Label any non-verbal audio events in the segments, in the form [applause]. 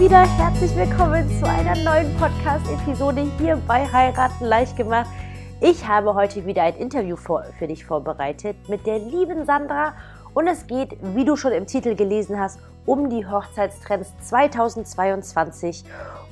wieder herzlich willkommen zu einer neuen Podcast-Episode hier bei Heiraten leicht gemacht. Ich habe heute wieder ein Interview für dich vorbereitet mit der lieben Sandra und es geht, wie du schon im Titel gelesen hast, um die Hochzeitstrends 2022.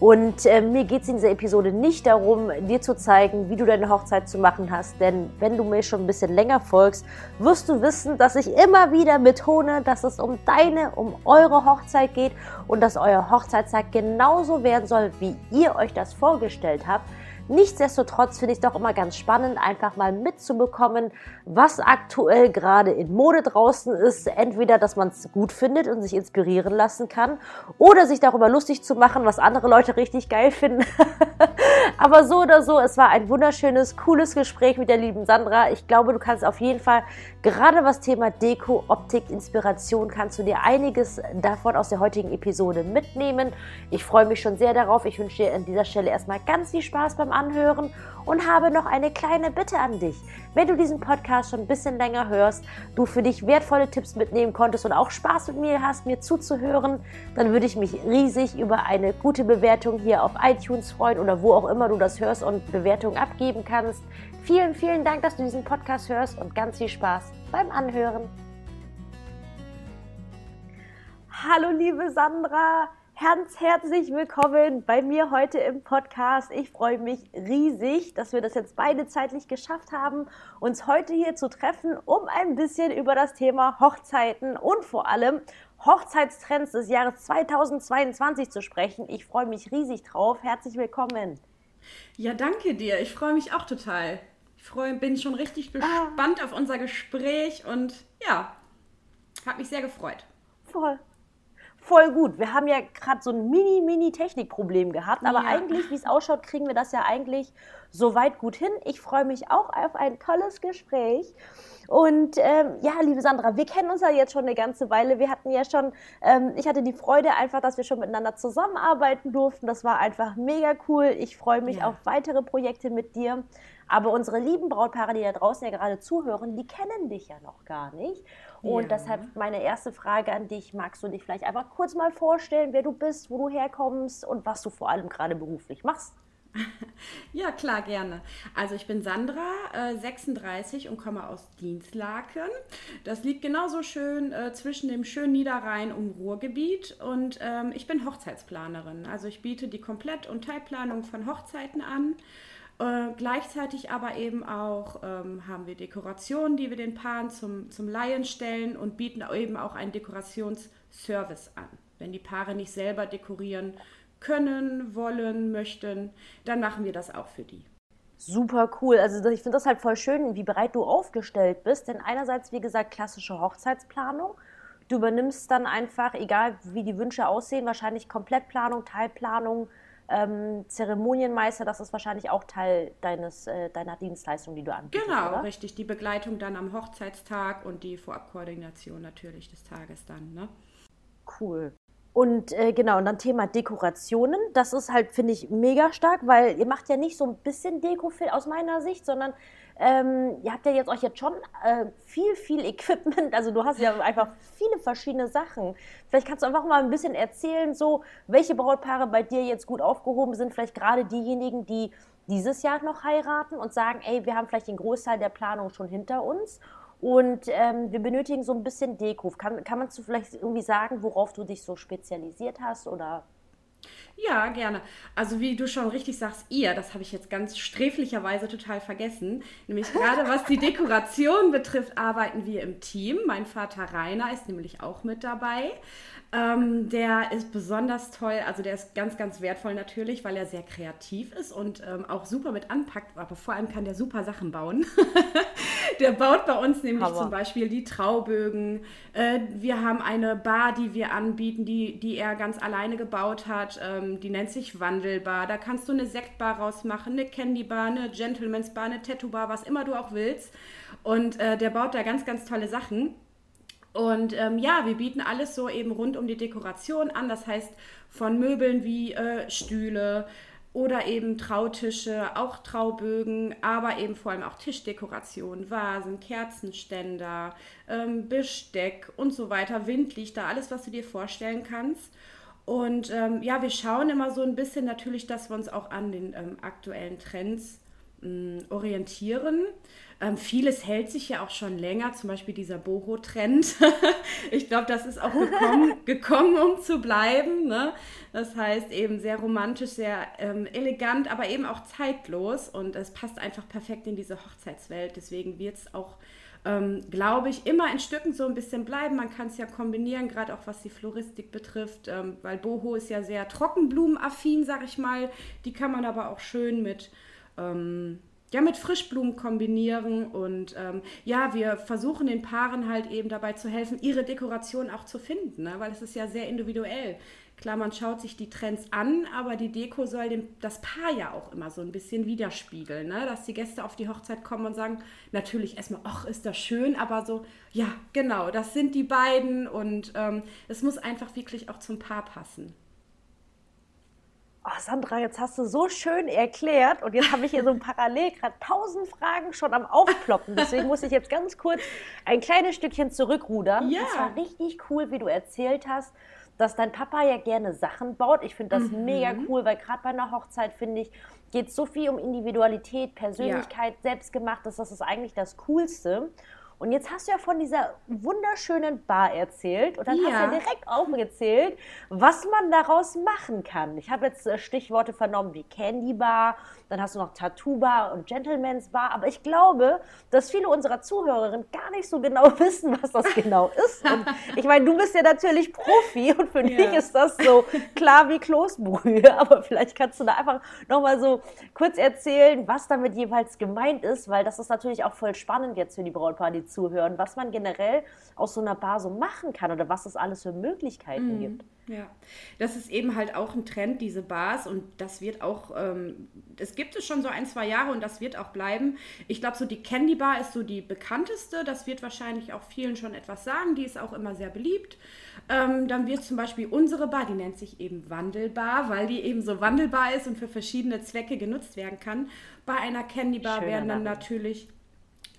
Und äh, mir geht es in dieser Episode nicht darum, dir zu zeigen, wie du deine Hochzeit zu machen hast. Denn wenn du mir schon ein bisschen länger folgst, wirst du wissen, dass ich immer wieder betone, dass es um deine, um eure Hochzeit geht und dass euer Hochzeitstag genauso werden soll, wie ihr euch das vorgestellt habt. Nichtsdestotrotz finde ich es doch immer ganz spannend, einfach mal mitzubekommen, was aktuell gerade in Mode draußen ist. Entweder, dass man es gut findet und sich inspirieren lassen kann oder sich darüber lustig zu machen, was andere Leute richtig geil finden. [laughs] Aber so oder so, es war ein wunderschönes, cooles Gespräch mit der lieben Sandra. Ich glaube, du kannst auf jeden Fall, gerade was Thema Deko, Optik, Inspiration, kannst du dir einiges davon aus der heutigen Episode mitnehmen. Ich freue mich schon sehr darauf. Ich wünsche dir an dieser Stelle erstmal ganz viel Spaß beim Anhören und habe noch eine kleine Bitte an dich. Wenn du diesen Podcast schon ein bisschen länger hörst, du für dich wertvolle Tipps mitnehmen konntest und auch Spaß mit mir hast, mir zuzuhören, dann würde ich mich riesig über eine gute Bewertung hier auf iTunes freuen oder wo auch immer du das hörst und Bewertungen abgeben kannst. Vielen, vielen Dank, dass du diesen Podcast hörst und ganz viel Spaß beim Anhören. Hallo liebe Sandra, Ganz herzlich willkommen bei mir heute im Podcast. Ich freue mich riesig, dass wir das jetzt beide zeitlich geschafft haben, uns heute hier zu treffen, um ein bisschen über das Thema Hochzeiten und vor allem Hochzeitstrends des Jahres 2022 zu sprechen. Ich freue mich riesig drauf. Herzlich willkommen. Ja, danke dir. Ich freue mich auch total. Ich freu, bin schon richtig ah. gespannt ah. auf unser Gespräch und ja, hat mich sehr gefreut. Voll voll gut. Wir haben ja gerade so ein mini, mini Technikproblem gehabt, aber ja. eigentlich, wie es ausschaut, kriegen wir das ja eigentlich soweit gut hin. Ich freue mich auch auf ein tolles Gespräch. Und ähm, ja, liebe Sandra, wir kennen uns ja jetzt schon eine ganze Weile. Wir hatten ja schon, ähm, ich hatte die Freude einfach, dass wir schon miteinander zusammenarbeiten durften. Das war einfach mega cool. Ich freue mich ja. auf weitere Projekte mit dir. Aber unsere lieben Brautpaare, die da draußen ja gerade zuhören, die kennen dich ja noch gar nicht. Und ja. deshalb meine erste Frage an dich, magst du dich vielleicht einfach kurz mal vorstellen, wer du bist, wo du herkommst und was du vor allem gerade beruflich machst? [laughs] Ja, klar, gerne. Also ich bin Sandra, äh, 36 und komme aus Dienstlaken. Das liegt genauso schön äh, zwischen dem schönen Niederrhein und Ruhrgebiet und ähm, ich bin Hochzeitsplanerin. Also ich biete die Komplett- und Teilplanung von Hochzeiten an. Äh, gleichzeitig aber eben auch ähm, haben wir Dekorationen, die wir den Paaren zum, zum Laien stellen und bieten eben auch einen Dekorationsservice an. Wenn die Paare nicht selber dekorieren können, wollen, möchten, dann machen wir das auch für die. Super cool. Also ich finde das halt voll schön, wie bereit du aufgestellt bist. Denn einerseits, wie gesagt, klassische Hochzeitsplanung. Du übernimmst dann einfach, egal wie die Wünsche aussehen, wahrscheinlich Komplettplanung, Teilplanung, ähm, Zeremonienmeister, das ist wahrscheinlich auch Teil deines, äh, deiner Dienstleistung, die du anbietest. Genau, oder? richtig. Die Begleitung dann am Hochzeitstag und die Vorabkoordination natürlich des Tages dann. Ne? Cool. Und äh, genau, und dann Thema Dekorationen. Das ist halt, finde ich, mega stark, weil ihr macht ja nicht so ein bisschen Deko aus meiner Sicht, sondern ähm, ihr habt ja jetzt euch jetzt schon äh, viel, viel [laughs] Equipment. Also du hast ja einfach viele verschiedene Sachen. Vielleicht kannst du einfach mal ein bisschen erzählen, so welche Brautpaare bei dir jetzt gut aufgehoben sind. Vielleicht gerade diejenigen, die dieses Jahr noch heiraten und sagen, ey, wir haben vielleicht den Großteil der Planung schon hinter uns und ähm, wir benötigen so ein bisschen Deko. Kann, kann man zu vielleicht irgendwie sagen, worauf du dich so spezialisiert hast oder? Ja, gerne. Also wie du schon richtig sagst, ihr, das habe ich jetzt ganz sträflicherweise total vergessen. Nämlich [laughs] gerade was die Dekoration betrifft, arbeiten wir im Team. Mein Vater Rainer ist nämlich auch mit dabei. Ähm, der ist besonders toll, also der ist ganz, ganz wertvoll natürlich, weil er sehr kreativ ist und ähm, auch super mit anpackt, aber vor allem kann der super Sachen bauen. [laughs] der baut bei uns nämlich aber. zum Beispiel die Traubögen. Äh, wir haben eine Bar, die wir anbieten, die, die er ganz alleine gebaut hat. Ähm, die nennt sich Wandelbar. Da kannst du eine Sektbar rausmachen, eine Candybar, eine Gentleman's Bar, eine Tattoo-Bar, was immer du auch willst. Und äh, der baut da ganz, ganz tolle Sachen. Und ähm, ja, wir bieten alles so eben rund um die Dekoration an. Das heißt, von Möbeln wie äh, Stühle oder eben Trautische, auch Traubögen, aber eben vor allem auch Tischdekoration, Vasen, Kerzenständer, ähm, Besteck und so weiter, Windlichter, alles, was du dir vorstellen kannst. Und ähm, ja, wir schauen immer so ein bisschen natürlich, dass wir uns auch an den ähm, aktuellen Trends mh, orientieren. Ähm, vieles hält sich ja auch schon länger, zum Beispiel dieser Boho-Trend. [laughs] ich glaube, das ist auch gekommen, [laughs] gekommen um zu bleiben. Ne? Das heißt eben sehr romantisch, sehr ähm, elegant, aber eben auch zeitlos. Und es passt einfach perfekt in diese Hochzeitswelt. Deswegen wird es auch ähm, glaube ich, immer in Stücken so ein bisschen bleiben. Man kann es ja kombinieren, gerade auch was die Floristik betrifft, ähm, weil Boho ist ja sehr trockenblumenaffin, sag ich mal. Die kann man aber auch schön mit ähm, ja, mit Frischblumen kombinieren. Und ähm, ja, wir versuchen den Paaren halt eben dabei zu helfen, ihre Dekoration auch zu finden, ne? weil es ist ja sehr individuell. Klar, man schaut sich die Trends an, aber die Deko soll dem, das Paar ja auch immer so ein bisschen widerspiegeln, ne? dass die Gäste auf die Hochzeit kommen und sagen, natürlich erstmal, ach, ist das schön, aber so, ja, genau, das sind die beiden und ähm, es muss einfach wirklich auch zum Paar passen. Oh, Sandra, jetzt hast du so schön erklärt und jetzt habe ich hier so ein parallel gerade tausend Fragen schon am Aufploppen. Deswegen muss ich jetzt ganz kurz ein kleines Stückchen zurückrudern. Ja. Es war richtig cool, wie du erzählt hast, dass dein Papa ja gerne Sachen baut. Ich finde das mhm. mega cool, weil gerade bei einer Hochzeit, finde ich, geht es so viel um Individualität, Persönlichkeit, ja. selbstgemachtes. Das ist eigentlich das Coolste. Und jetzt hast du ja von dieser wunderschönen Bar erzählt und dann ja. hast du ja direkt aufgezählt, was man daraus machen kann. Ich habe jetzt äh, Stichworte vernommen wie Candy Bar, dann hast du noch Tattoo Bar und Gentleman's Bar. Aber ich glaube, dass viele unserer Zuhörerinnen gar nicht so genau [laughs] wissen, was das genau ist. Und ich meine, du bist ja natürlich Profi und für ja. dich ist das so klar wie Kloßbrühe. [laughs] Aber vielleicht kannst du da einfach nochmal so kurz erzählen, was damit jeweils gemeint ist, weil das ist natürlich auch voll spannend jetzt für die Brautpaare, die zuhören, was man generell aus so einer Bar so machen kann oder was es alles für Möglichkeiten mhm. gibt. Ja, das ist eben halt auch ein Trend, diese Bars und das wird auch, ähm, das gibt es schon so ein, zwei Jahre und das wird auch bleiben. Ich glaube, so die Candy Bar ist so die bekannteste, das wird wahrscheinlich auch vielen schon etwas sagen, die ist auch immer sehr beliebt. Ähm, dann wird zum Beispiel unsere Bar, die nennt sich eben Wandelbar, weil die eben so wandelbar ist und für verschiedene Zwecke genutzt werden kann. Bei einer Candy Bar Schöner werden dann Name. natürlich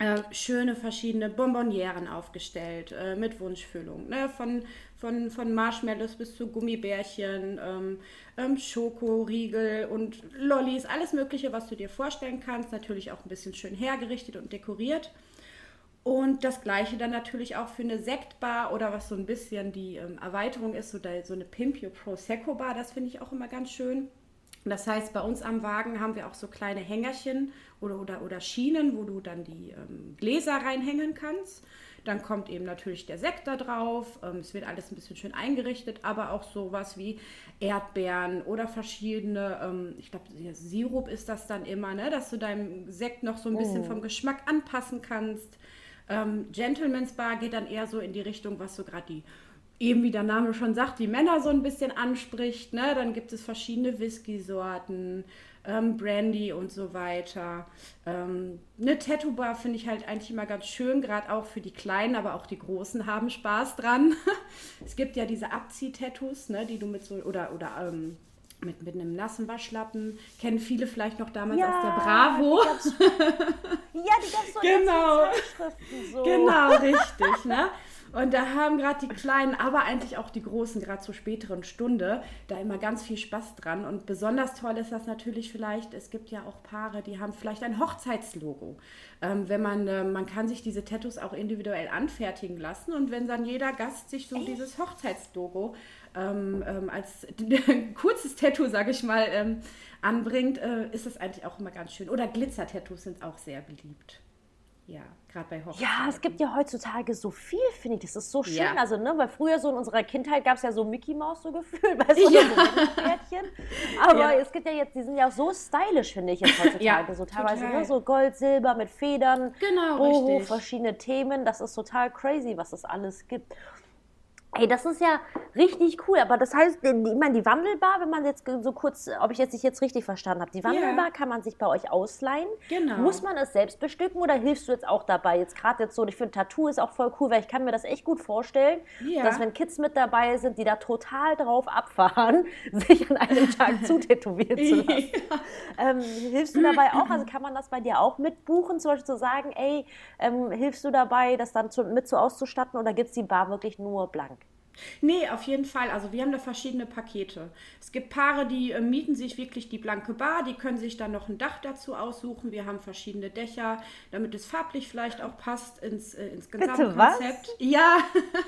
äh, schöne verschiedene Bonbonieren aufgestellt äh, mit Wunschfüllung. Ne? Von, von, von Marshmallows bis zu Gummibärchen, ähm, ähm, Schokoriegel und Lollis, alles Mögliche, was du dir vorstellen kannst. Natürlich auch ein bisschen schön hergerichtet und dekoriert. Und das gleiche dann natürlich auch für eine Sektbar oder was so ein bisschen die ähm, Erweiterung ist, so, da, so eine Pimpio Prosecco Bar, das finde ich auch immer ganz schön. Das heißt, bei uns am Wagen haben wir auch so kleine Hängerchen oder, oder, oder Schienen, wo du dann die ähm, Gläser reinhängen kannst. Dann kommt eben natürlich der Sekt da drauf. Ähm, es wird alles ein bisschen schön eingerichtet, aber auch sowas wie Erdbeeren oder verschiedene, ähm, ich glaube, Sirup ist das dann immer, ne? dass du deinem Sekt noch so ein bisschen oh. vom Geschmack anpassen kannst. Ähm, Gentleman's Bar geht dann eher so in die Richtung, was so gerade die eben wie der Name schon sagt, die Männer so ein bisschen anspricht. Ne? Dann gibt es verschiedene Whisky-Sorten, ähm, Brandy und so weiter. Ähm, eine Tattoo-Bar finde ich halt eigentlich immer ganz schön, gerade auch für die Kleinen, aber auch die Großen haben Spaß dran. [laughs] es gibt ja diese Abzieh-Tattoos, ne, die du mit so, oder, oder ähm, mit, mit einem nassen Waschlappen. Kennen viele vielleicht noch damals ja, aus der Bravo. Die [laughs] ja, die gab es so genau. So. Genau, richtig. Ne? Und da haben gerade die Kleinen, aber eigentlich auch die Großen, gerade zur späteren Stunde, da immer ganz viel Spaß dran. Und besonders toll ist das natürlich vielleicht, es gibt ja auch Paare, die haben vielleicht ein Hochzeitslogo. Ähm, wenn man, äh, man kann sich diese Tattoos auch individuell anfertigen lassen. Und wenn dann jeder Gast sich so Echt? dieses Hochzeitslogo ähm, ähm, als [laughs] kurzes Tattoo, sage ich mal, ähm, anbringt, äh, ist das eigentlich auch immer ganz schön. Oder Glitzer-Tattoos sind auch sehr beliebt. Ja, gerade bei Hochzeiten. Ja, es gibt ja heutzutage so viel, finde ich. Das ist so schön. Ja. Also, ne, weil früher so in unserer Kindheit gab es ja so Mickey Mouse so gefühlt, [laughs] weißt du, ja. so Pferdchen. Aber ja. es gibt ja jetzt, die sind ja auch so stylisch, finde ich jetzt [laughs] heutzutage. so teilweise ne, so Gold, Silber mit Federn, genau, Boho, verschiedene Themen. Das ist total crazy, was es alles gibt. Ey, das ist ja richtig cool. Aber das heißt, ich meine, die Wandelbar, wenn man jetzt so kurz, ob ich jetzt nicht jetzt richtig verstanden habe, die Wandelbar ja. kann man sich bei euch ausleihen. Genau. Muss man es selbst bestücken oder hilfst du jetzt auch dabei? Jetzt gerade jetzt so, ich finde Tattoo ist auch voll cool, weil ich kann mir das echt gut vorstellen, ja. dass wenn Kids mit dabei sind, die da total drauf abfahren, [laughs] sich an einem Tag zutätowieren zu lassen. Ja. Ähm, hilfst du dabei auch? Also kann man das bei dir auch mitbuchen, zum Beispiel zu sagen, ey, ähm, hilfst du dabei, das dann zu, mit so auszustatten oder gibt es die Bar wirklich nur blank? Nee, auf jeden Fall. Also wir haben da verschiedene Pakete. Es gibt Paare, die äh, mieten sich wirklich die blanke Bar, die können sich dann noch ein Dach dazu aussuchen. Wir haben verschiedene Dächer, damit es farblich vielleicht auch passt ins, äh, ins Gesamtkonzept. Ja.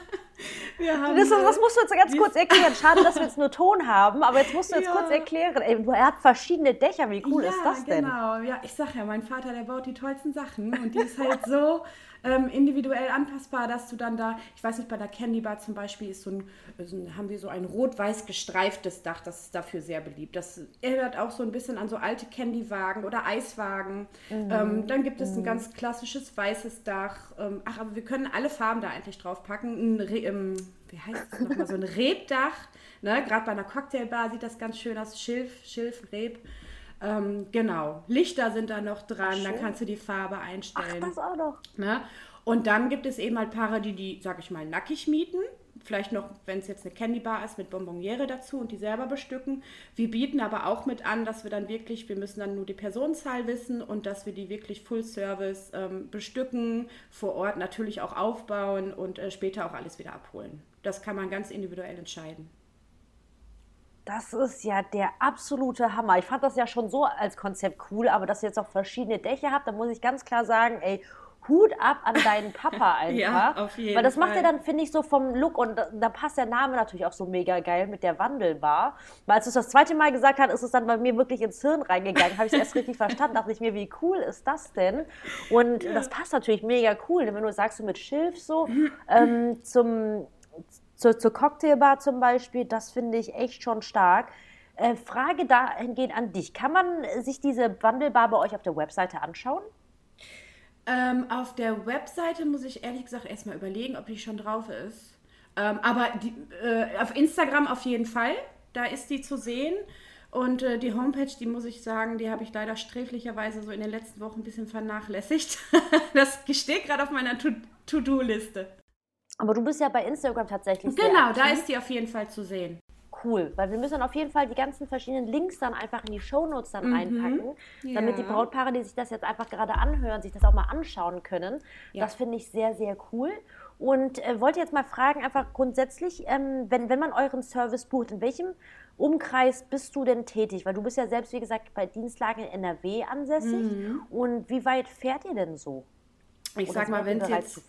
[laughs] wir haben, das, das, musst du jetzt ganz kurz erklären. [laughs] Schade, dass wir jetzt nur Ton haben, aber jetzt musst du jetzt ja. kurz erklären. Ey, er hat verschiedene Dächer, wie cool ja, ist das denn? Genau, ja, ich sag ja, mein Vater, der baut die tollsten Sachen und die ist halt so [laughs] ähm, individuell anpassbar, dass du dann da, ich weiß nicht, bei der Candy Bar zum Beispiel ist so ein, haben wir so ein rot-weiß gestreiftes Dach, das ist dafür sehr beliebt. Das erinnert auch so ein bisschen an so alte Candywagen oder Eiswagen. Mhm. Ähm, dann gibt es mhm. ein ganz klassisches weißes Dach. Ähm, ach, aber wir können alle Farben da eigentlich drauf packen. Ein, ähm, wie heißt das nochmal? so ein Rebdach. Ne? Gerade bei einer Cocktailbar sieht das ganz schön aus. Schilf, Schilf, Reb. Ähm, genau, Lichter sind da noch dran, da kannst du die Farbe einstellen. Ach, das auch noch. Ne? Und dann gibt es eben halt Paare, die die, sag ich mal, nackig mieten. Vielleicht noch, wenn es jetzt eine Candy Bar ist, mit Bonbonniere dazu und die selber bestücken. Wir bieten aber auch mit an, dass wir dann wirklich, wir müssen dann nur die Personenzahl wissen und dass wir die wirklich Full Service ähm, bestücken, vor Ort natürlich auch aufbauen und äh, später auch alles wieder abholen. Das kann man ganz individuell entscheiden. Das ist ja der absolute Hammer. Ich fand das ja schon so als Konzept cool, aber dass ihr jetzt auch verschiedene Dächer habt, da muss ich ganz klar sagen, ey, Hut ab an deinen Papa [laughs] einfach. ja, auf jeden Weil das macht Fall. ja dann, finde ich, so vom Look und da, da, passt der Name natürlich auch so mega geil mit der Wandelbar. Weil als du es das zweite Mal gesagt hast, ist es dann bei mir wirklich ins Hirn reingegangen. Habe ich es erst richtig verstanden, dachte ich mir, wie cool ist das denn? Und ja. das passt natürlich mega cool, wenn du sagst, so mit Schilf so ähm, zum zur, zur Cocktailbar zum Beispiel, das finde ich echt schon stark. Äh, Frage dahingehend an dich. Kann man sich diese Wandelbar bei euch auf der Webseite anschauen? Ähm, auf der Webseite muss ich ehrlich gesagt erstmal überlegen, ob die schon drauf ist. Ähm, aber die, äh, auf Instagram auf jeden Fall. Da ist die zu sehen. Und äh, die Homepage, die muss ich sagen, die habe ich leider sträflicherweise so in den letzten Wochen ein bisschen vernachlässigt. [laughs] das steht gerade auf meiner To-Do-Liste. Aber du bist ja bei Instagram tatsächlich. Genau, da ist die auf jeden Fall zu sehen. Cool, weil wir müssen dann auf jeden Fall die ganzen verschiedenen Links dann einfach in die Shownotes dann mhm. einpacken, damit ja. die Brautpaare, die sich das jetzt einfach gerade anhören, sich das auch mal anschauen können. Ja. Das finde ich sehr, sehr cool. Und äh, wollte jetzt mal fragen, einfach grundsätzlich, ähm, wenn, wenn man euren Service bucht, in welchem Umkreis bist du denn tätig? Weil du bist ja selbst, wie gesagt, bei Dienstlagen in NRW ansässig. Mhm. Und wie weit fährt ihr denn so? Ich sag mal, wenn es jetzt,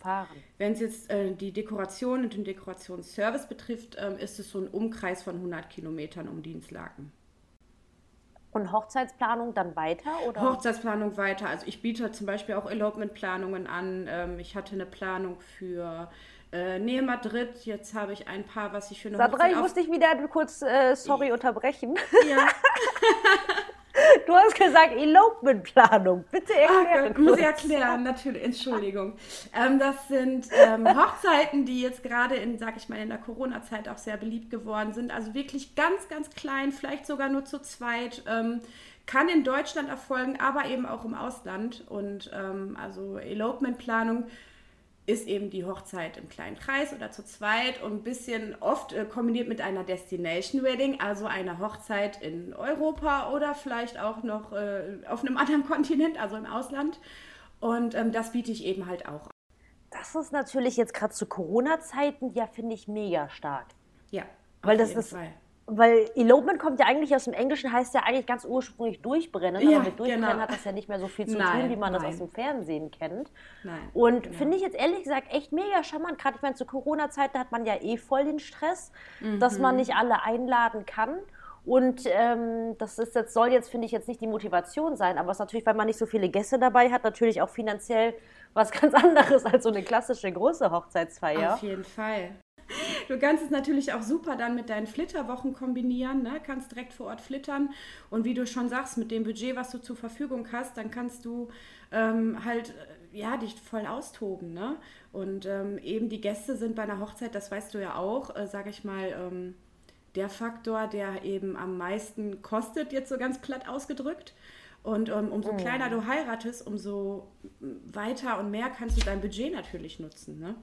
wenn's jetzt äh, die Dekoration und den Dekorationsservice betrifft, ähm, ist es so ein Umkreis von 100 Kilometern um Dienstlaken. Und Hochzeitsplanung dann weiter? Oder? Hochzeitsplanung weiter. Also ich biete zum Beispiel auch Elopement-Planungen an. Ähm, ich hatte eine Planung für äh, Nähe Madrid. Jetzt habe ich ein paar, was ich für eine Sandra, Hochzeit ich muss dich wieder kurz, äh, sorry, unterbrechen. Ja. [laughs] Du hast gesagt Elopement-Planung. Bitte erklären. Ach, muss ich erklären, natürlich. Entschuldigung. Ähm, das sind ähm, [laughs] Hochzeiten, die jetzt gerade in, sag ich mal, in der Corona-Zeit auch sehr beliebt geworden sind. Also wirklich ganz, ganz klein, vielleicht sogar nur zu zweit. Ähm, kann in Deutschland erfolgen, aber eben auch im Ausland. Und ähm, also Elopement-Planung ist eben die Hochzeit im kleinen Kreis oder zu zweit und ein bisschen oft äh, kombiniert mit einer Destination Wedding, also einer Hochzeit in Europa oder vielleicht auch noch äh, auf einem anderen [laughs] Kontinent, also im Ausland. Und ähm, das biete ich eben halt auch. Das ist natürlich jetzt gerade zu Corona-Zeiten, ja, finde ich mega stark. Ja, weil das ist, Fall weil Elopement kommt ja eigentlich aus dem Englischen, heißt ja eigentlich ganz ursprünglich durchbrennen. Ja, aber mit Durchbrennen genau. hat das ja nicht mehr so viel zu nein, tun, wie man nein. das aus dem Fernsehen kennt. Nein, und genau. finde ich jetzt ehrlich gesagt echt mega charmant. Gerade ich meine, zu Corona-Zeiten hat man ja eh voll den Stress, mhm. dass man nicht alle einladen kann. Und ähm, das ist jetzt, soll jetzt, finde ich, jetzt nicht die Motivation sein, aber es ist natürlich, weil man nicht so viele Gäste dabei hat, natürlich auch finanziell was [laughs] ganz anderes als so eine klassische große Hochzeitsfeier. Auf jeden Fall. Du kannst es natürlich auch super dann mit deinen Flitterwochen kombinieren, ne? kannst direkt vor Ort flittern und wie du schon sagst, mit dem Budget, was du zur Verfügung hast, dann kannst du ähm, halt äh, ja, dich voll austoben. Ne? Und ähm, eben die Gäste sind bei einer Hochzeit, das weißt du ja auch, äh, sage ich mal, ähm, der Faktor, der eben am meisten kostet, jetzt so ganz platt ausgedrückt. Und um, ähm, umso oh. kleiner du heiratest, umso weiter und mehr kannst du dein Budget natürlich nutzen. Ne?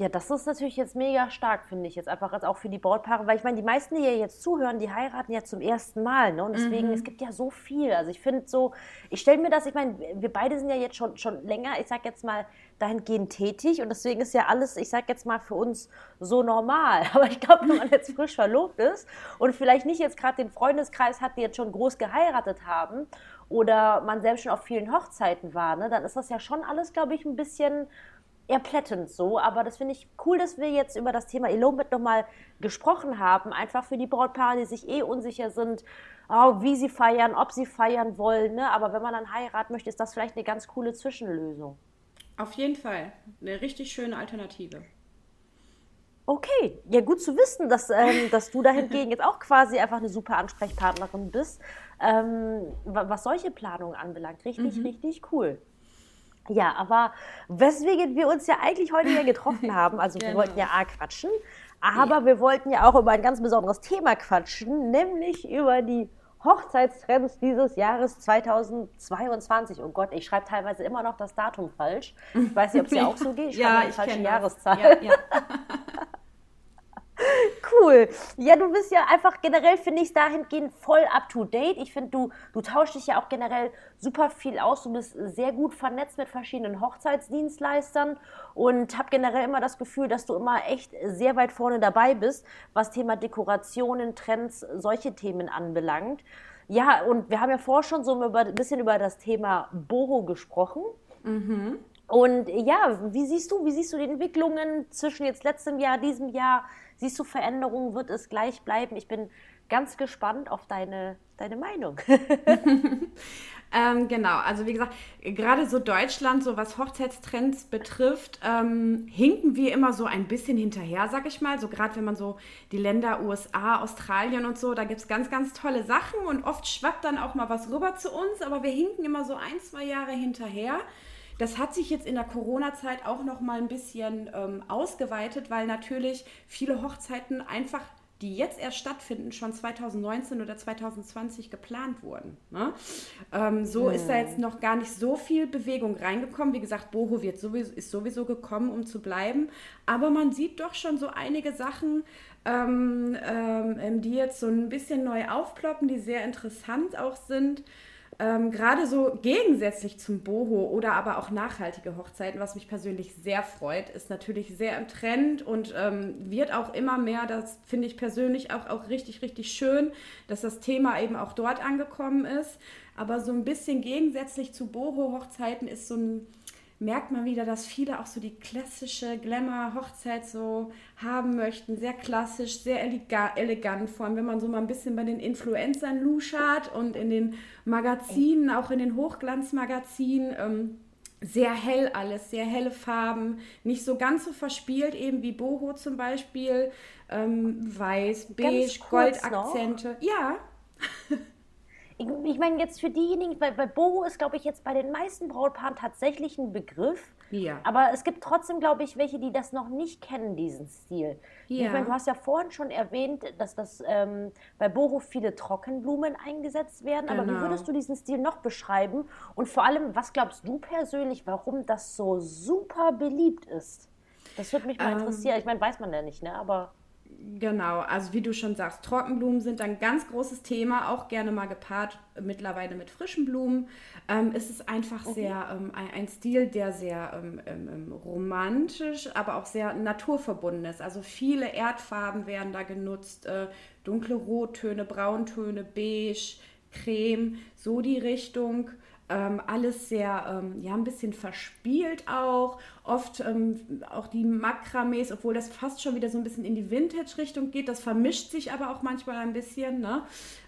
Ja, das ist natürlich jetzt mega stark, finde ich jetzt einfach jetzt auch für die Brautpaare, weil ich meine, die meisten, die hier jetzt zuhören, die heiraten ja zum ersten Mal, ne? Und deswegen, mhm. es gibt ja so viel. Also ich finde so, ich stelle mir das, ich meine, wir beide sind ja jetzt schon, schon länger, ich sag jetzt mal, dahingehend tätig und deswegen ist ja alles, ich sag jetzt mal, für uns so normal. [laughs] Aber ich glaube, wenn man jetzt frisch verlobt ist und vielleicht nicht jetzt gerade den Freundeskreis hat, die jetzt schon groß geheiratet haben oder man selbst schon auf vielen Hochzeiten war, ne, dann ist das ja schon alles, glaube ich, ein bisschen erplättend so, aber das finde ich cool, dass wir jetzt über das Thema Elopement nochmal gesprochen haben, einfach für die Brautpaare, die sich eh unsicher sind, oh, wie sie feiern, ob sie feiern wollen, ne? aber wenn man dann heiraten möchte, ist das vielleicht eine ganz coole Zwischenlösung. Auf jeden Fall, eine richtig schöne Alternative. Okay, ja gut zu wissen, dass, ähm, dass du dahingegen jetzt auch quasi einfach eine super Ansprechpartnerin bist, ähm, was solche Planungen anbelangt. Richtig, mhm. richtig cool. Ja, aber weswegen wir uns ja eigentlich heute hier getroffen [laughs] haben, also genau. wir wollten ja A quatschen, aber ja. wir wollten ja auch über ein ganz besonderes Thema quatschen, nämlich über die Hochzeitstrends dieses Jahres 2022. Oh Gott, ich schreibe teilweise immer noch das Datum falsch. Ich weiß nicht, ob es dir [laughs] auch so geht. Ich ja, schreibe die falsche Jahreszahl. Ja, ja. [laughs] Cool. Ja, du bist ja einfach generell, finde ich, dahingehend voll up to date. Ich finde, du, du tauschst dich ja auch generell super viel aus. Du bist sehr gut vernetzt mit verschiedenen Hochzeitsdienstleistern und habe generell immer das Gefühl, dass du immer echt sehr weit vorne dabei bist, was Thema Dekorationen, Trends, solche Themen anbelangt. Ja, und wir haben ja vorher schon so ein bisschen über das Thema Boho gesprochen. Mhm. Und ja, wie siehst du, wie siehst du die Entwicklungen zwischen jetzt letztem Jahr, diesem Jahr? Siehst du Veränderungen? Wird es gleich bleiben? Ich bin ganz gespannt auf deine, deine Meinung. [laughs] ähm, genau, also wie gesagt, gerade so Deutschland, so was Hochzeitstrends betrifft, ähm, hinken wir immer so ein bisschen hinterher, sag ich mal. So gerade wenn man so die Länder USA, Australien und so, da gibt es ganz, ganz tolle Sachen und oft schwappt dann auch mal was rüber zu uns, aber wir hinken immer so ein, zwei Jahre hinterher. Das hat sich jetzt in der Corona-Zeit auch noch mal ein bisschen ähm, ausgeweitet, weil natürlich viele Hochzeiten einfach die jetzt erst stattfinden, schon 2019 oder 2020 geplant wurden. Ne? Ähm, so hm. ist da jetzt noch gar nicht so viel Bewegung reingekommen. Wie gesagt, Boho wird sowieso, ist sowieso gekommen, um zu bleiben. Aber man sieht doch schon so einige Sachen, ähm, ähm, die jetzt so ein bisschen neu aufploppen, die sehr interessant auch sind ähm, gerade so gegensätzlich zum Boho oder aber auch nachhaltige Hochzeiten, was mich persönlich sehr freut, ist natürlich sehr im Trend und ähm, wird auch immer mehr, das finde ich persönlich auch, auch richtig, richtig schön, dass das Thema eben auch dort angekommen ist. Aber so ein bisschen gegensätzlich zu Boho-Hochzeiten ist so ein merkt man wieder, dass viele auch so die klassische Glamour-Hochzeit so haben möchten. Sehr klassisch, sehr elegant, vor allem wenn man so mal ein bisschen bei den Influencern luschert und in den Magazinen, auch in den Hochglanzmagazinen. Ähm, sehr hell alles, sehr helle Farben, nicht so ganz so verspielt, eben wie Boho zum Beispiel, ähm, weiß, beige, Goldakzente. Ja. [laughs] Ich, meine, jetzt für diejenigen, weil, weil Boho ist, glaube ich, jetzt bei den meisten Brautpaaren tatsächlich ein Begriff. Ja. Aber es gibt trotzdem, glaube ich, welche, die das noch nicht kennen, diesen Stil. Ja. Ich meine, du hast ja vorhin schon erwähnt, dass das ähm, bei Boho viele Trockenblumen eingesetzt werden. Genau. Aber wie genau. würdest du diesen Stil noch beschreiben? Und vor allem, was glaubst du persönlich, warum das so super beliebt ist? Das würde mich mal ähm, interessieren. Ich meine, weiß man ja nicht, ne? Aber. Genau, also wie du schon sagst, Trockenblumen sind ein ganz großes Thema, auch gerne mal gepaart mittlerweile mit frischen Blumen. Ähm, es ist einfach okay. sehr ähm, ein, ein, Stil, der sehr ähm, ähm, ähm, romantisch, aber auch sehr naturverbunden ist. Also viele Erdfarben werden da genutzt, äh, dunkle Rottöne, Brauntöne, Beige, Creme, so die Richtung. Ähm, alles sehr, ähm, ja, ein bisschen verspielt auch. Oft ähm, auch die Makramees, obwohl das fast schon wieder so ein bisschen in die Vintage-Richtung geht. Das vermischt sich aber auch manchmal ein bisschen. Ne?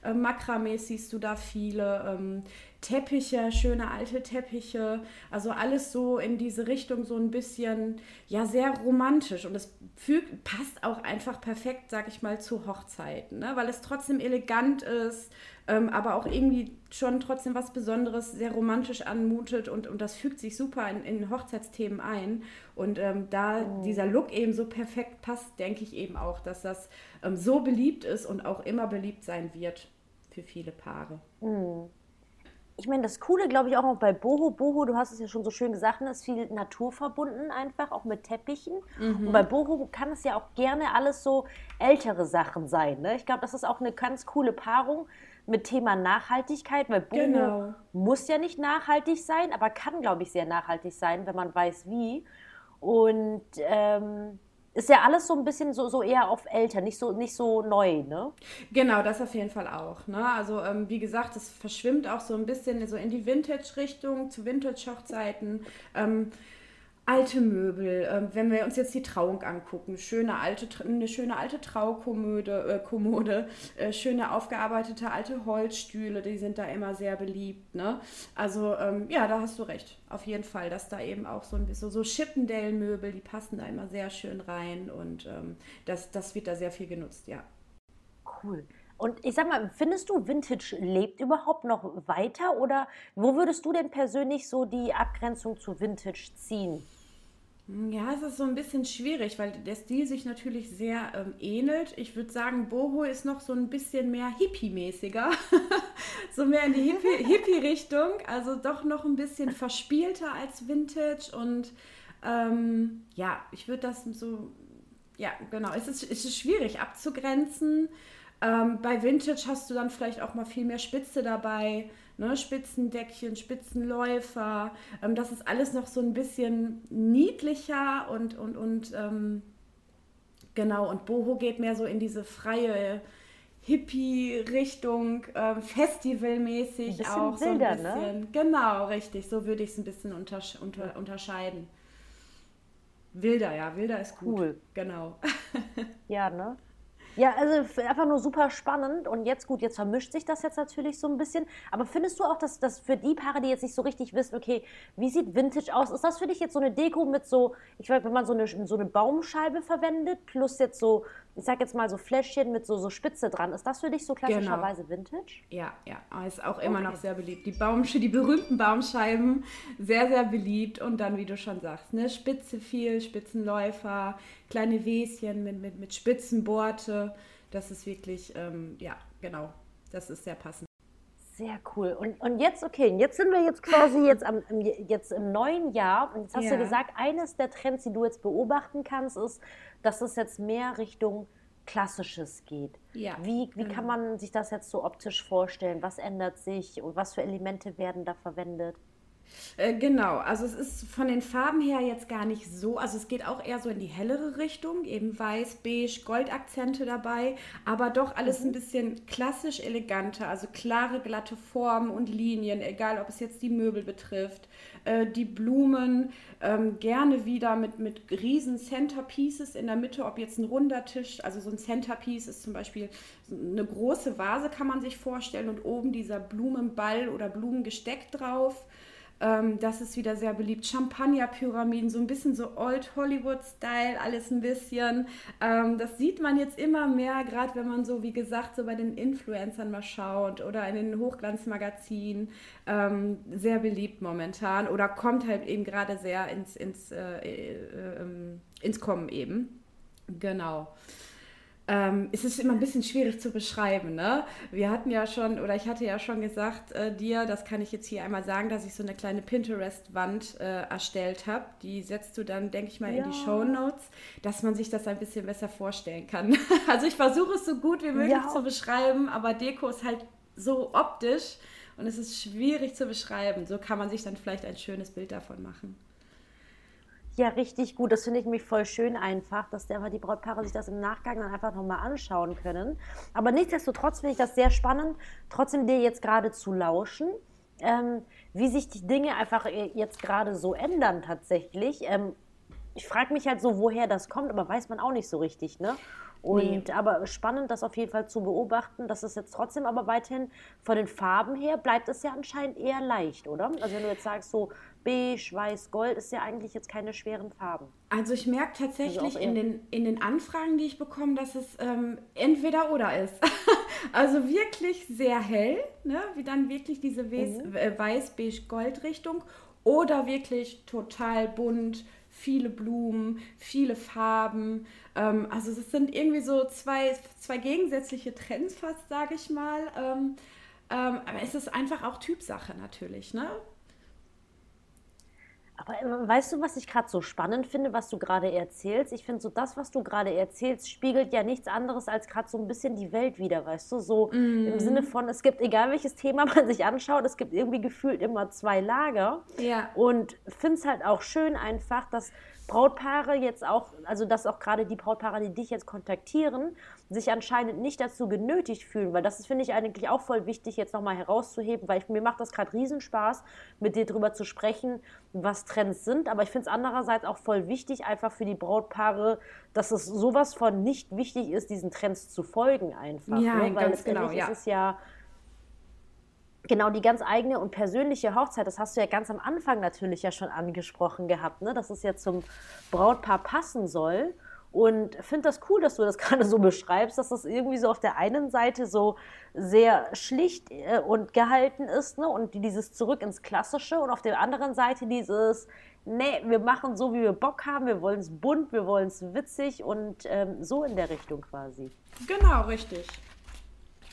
Ähm, Makramees siehst du da viele. Ähm, Teppiche, schöne alte Teppiche. Also alles so in diese Richtung, so ein bisschen, ja, sehr romantisch. Und es fügt, passt auch einfach perfekt, sag ich mal, zu Hochzeiten, ne? weil es trotzdem elegant ist ähm, aber auch irgendwie schon trotzdem was Besonderes, sehr romantisch anmutet und, und das fügt sich super in, in Hochzeitsthemen ein. Und ähm, da oh. dieser Look eben so perfekt passt, denke ich eben auch, dass das ähm, so beliebt ist und auch immer beliebt sein wird für viele Paare. Mm. ich meine, das Coole, glaube ich, auch noch bei Boho. Boho, du hast es ja schon so schön gesagt, ne, ist viel naturverbunden einfach, auch mit Teppichen. Mhm. Und bei Boho kann es ja auch gerne alles so ältere Sachen sein. Ne? Ich glaube, das ist auch eine ganz coole Paarung mit Thema Nachhaltigkeit, weil Boho genau. muss ja nicht nachhaltig sein, aber kann, glaube ich, sehr nachhaltig sein, wenn man weiß, wie. Und ähm, ist ja alles so ein bisschen so, so eher auf älter, nicht so, nicht so neu, ne? Genau, das auf jeden Fall auch. Ne? Also ähm, wie gesagt, es verschwimmt auch so ein bisschen so in die Vintage-Richtung, zu Vintage-Hochzeiten. Ähm, alte Möbel, äh, wenn wir uns jetzt die Trauung angucken, schöne alte, eine schöne alte Traukommode, äh, Kommode, äh, schöne aufgearbeitete alte Holzstühle, die sind da immer sehr beliebt. Ne? Also ähm, ja, da hast du recht, auf jeden Fall, dass da eben auch so ein bisschen so Chippendale-Möbel, die passen da immer sehr schön rein und ähm, das, das wird da sehr viel genutzt, ja. Cool. Und ich sag mal, findest du, Vintage lebt überhaupt noch weiter oder wo würdest du denn persönlich so die Abgrenzung zu Vintage ziehen? Ja, es ist so ein bisschen schwierig, weil der Stil sich natürlich sehr ähm, ähnelt. Ich würde sagen, Boho ist noch so ein bisschen mehr Hippie-mäßiger. [laughs] so mehr in die [laughs] Hippie-Richtung. also doch noch ein bisschen verspielter als Vintage. Und ähm, ja, ich würde das so, ja, genau. Es ist, es ist schwierig abzugrenzen. Ähm, bei Vintage hast du dann vielleicht auch mal viel mehr Spitze dabei, ne? Spitzendeckchen, Spitzenläufer. Ähm, das ist alles noch so ein bisschen niedlicher und, und, und ähm, genau, und Boho geht mehr so in diese freie Hippie-Richtung, äh, Festivalmäßig auch. Wilder, so ein bisschen. Ne? Genau, richtig. So würde ich es ein bisschen untersch unter unterscheiden. Wilder, ja, wilder ist gut. Cool. Genau. [laughs] ja, ne? Ja, also einfach nur super spannend. Und jetzt gut, jetzt vermischt sich das jetzt natürlich so ein bisschen. Aber findest du auch, dass das für die Paare, die jetzt nicht so richtig wissen, okay, wie sieht Vintage aus? Ist das für dich jetzt so eine Deko mit so, ich weiß, wenn man so eine, so eine Baumscheibe verwendet, plus jetzt so ich sag jetzt mal so Fläschchen mit so, so Spitze dran. Ist das für dich so klassischerweise genau. Vintage? Ja, ja, ist auch immer okay. noch sehr beliebt. Die Baumsch die berühmten Baumscheiben, sehr, sehr beliebt. Und dann, wie du schon sagst, ne, Spitze viel, Spitzenläufer, kleine Wäschen mit, mit, mit Spitzenborte. Das ist wirklich, ähm, ja, genau, das ist sehr passend. Sehr cool. Und, und jetzt, okay, jetzt sind wir jetzt quasi [laughs] jetzt, am, jetzt im neuen Jahr. Und jetzt hast ja. du gesagt, eines der Trends, die du jetzt beobachten kannst, ist, dass es jetzt mehr Richtung Klassisches geht. Ja, wie wie kann man sich das jetzt so optisch vorstellen? Was ändert sich und was für Elemente werden da verwendet? Äh, genau, also es ist von den Farben her jetzt gar nicht so, also es geht auch eher so in die hellere Richtung, eben weiß, beige, Goldakzente dabei, aber doch alles mhm. ein bisschen klassisch eleganter, also klare, glatte Formen und Linien, egal ob es jetzt die Möbel betrifft, äh, die Blumen, ähm, gerne wieder mit, mit riesen Centerpieces in der Mitte, ob jetzt ein runder Tisch, also so ein Centerpiece ist zum Beispiel eine große Vase, kann man sich vorstellen und oben dieser Blumenball oder Blumengesteck drauf. Ähm, das ist wieder sehr beliebt. Champagner-Pyramiden, so ein bisschen so Old Hollywood-Style, alles ein bisschen. Ähm, das sieht man jetzt immer mehr, gerade wenn man so, wie gesagt, so bei den Influencern mal schaut oder in den Hochglanzmagazinen. Ähm, sehr beliebt momentan oder kommt halt eben gerade sehr ins, ins, äh, äh, ähm, ins Kommen eben. Genau ähm, es ist immer ein bisschen schwierig zu beschreiben. Ne? Wir hatten ja schon, oder ich hatte ja schon gesagt äh, dir, das kann ich jetzt hier einmal sagen, dass ich so eine kleine Pinterest-Wand äh, erstellt habe. Die setzt du dann, denke ich mal, ja. in die Show Notes, dass man sich das ein bisschen besser vorstellen kann. [laughs] also ich versuche es so gut wie möglich ja. zu beschreiben, aber Deko ist halt so optisch und es ist schwierig zu beschreiben. So kann man sich dann vielleicht ein schönes Bild davon machen. Ja, richtig gut. Das finde ich mich voll schön einfach, dass der, die Brautpaare sich das im Nachgang dann einfach nochmal anschauen können. Aber nichtsdestotrotz finde ich das sehr spannend, trotzdem dir jetzt gerade zu lauschen, ähm, wie sich die Dinge einfach äh, jetzt gerade so ändern tatsächlich. Ähm, ich frage mich halt so, woher das kommt, aber weiß man auch nicht so richtig, ne? Und nee. aber spannend, das auf jeden Fall zu beobachten, dass es jetzt trotzdem aber weiterhin von den Farben her bleibt es ja anscheinend eher leicht, oder? Also wenn du jetzt sagst, so beige, weiß, gold ist ja eigentlich jetzt keine schweren Farben. Also ich merke tatsächlich also in, den, in den Anfragen, die ich bekomme, dass es ähm, entweder oder ist. [laughs] also wirklich sehr hell, ne? wie dann wirklich diese mhm. Äh, weiß-beige-gold-Richtung oder wirklich total bunt, viele Blumen, viele Farben. Ähm, also es sind irgendwie so zwei, zwei gegensätzliche Trends fast, sage ich mal. Ähm, Ähm, aber es ist einfach auch Typsache natürlich, ne? Aber äh, weißt du, was ich gerade so spannend finde, was du gerade erzählst? Ich finde so, das, was du gerade erzählst, spiegelt ja nichts anderes als gerade so ein bisschen die Welt wieder, weißt du? So mm. im Sinne von, es gibt, egal welches Thema [laughs] man sich anschaut, es gibt irgendwie gefühlt immer zwei Lager. Ja. Und finde es halt auch schön einfach, dass Brautpaare jetzt auch, also dass auch gerade die Brautpaare, die dich jetzt kontaktieren, sich anscheinend nicht dazu genötigt fühlen, weil das ist, finde ich, eigentlich auch voll wichtig, jetzt nochmal herauszuheben, weil ich, mir macht das gerade Riesenspaß, mit dir drüber zu sprechen, was Trends sind, aber ich finde es andererseits auch voll wichtig, einfach für die Brautpaare, dass es sowas von nicht wichtig ist, diesen Trends zu folgen einfach. Ja, ne? weil ganz genau, ja. ist es ja genau die ganz eigene und persönliche Hochzeit, das hast du ja ganz am Anfang natürlich ja schon angesprochen gehabt, ne? dass es ja zum Brautpaar passen soll. Und finde das cool, dass du das [laughs] gerade so beschreibst, dass das irgendwie so auf der einen Seite so sehr schlicht äh, und gehalten ist ne? und dieses Zurück ins Klassische und auf der anderen Seite dieses, nee, wir machen so, wie wir Bock haben, wir wollen es bunt, wir wollen es witzig und ähm, so in der Richtung quasi. Genau, richtig.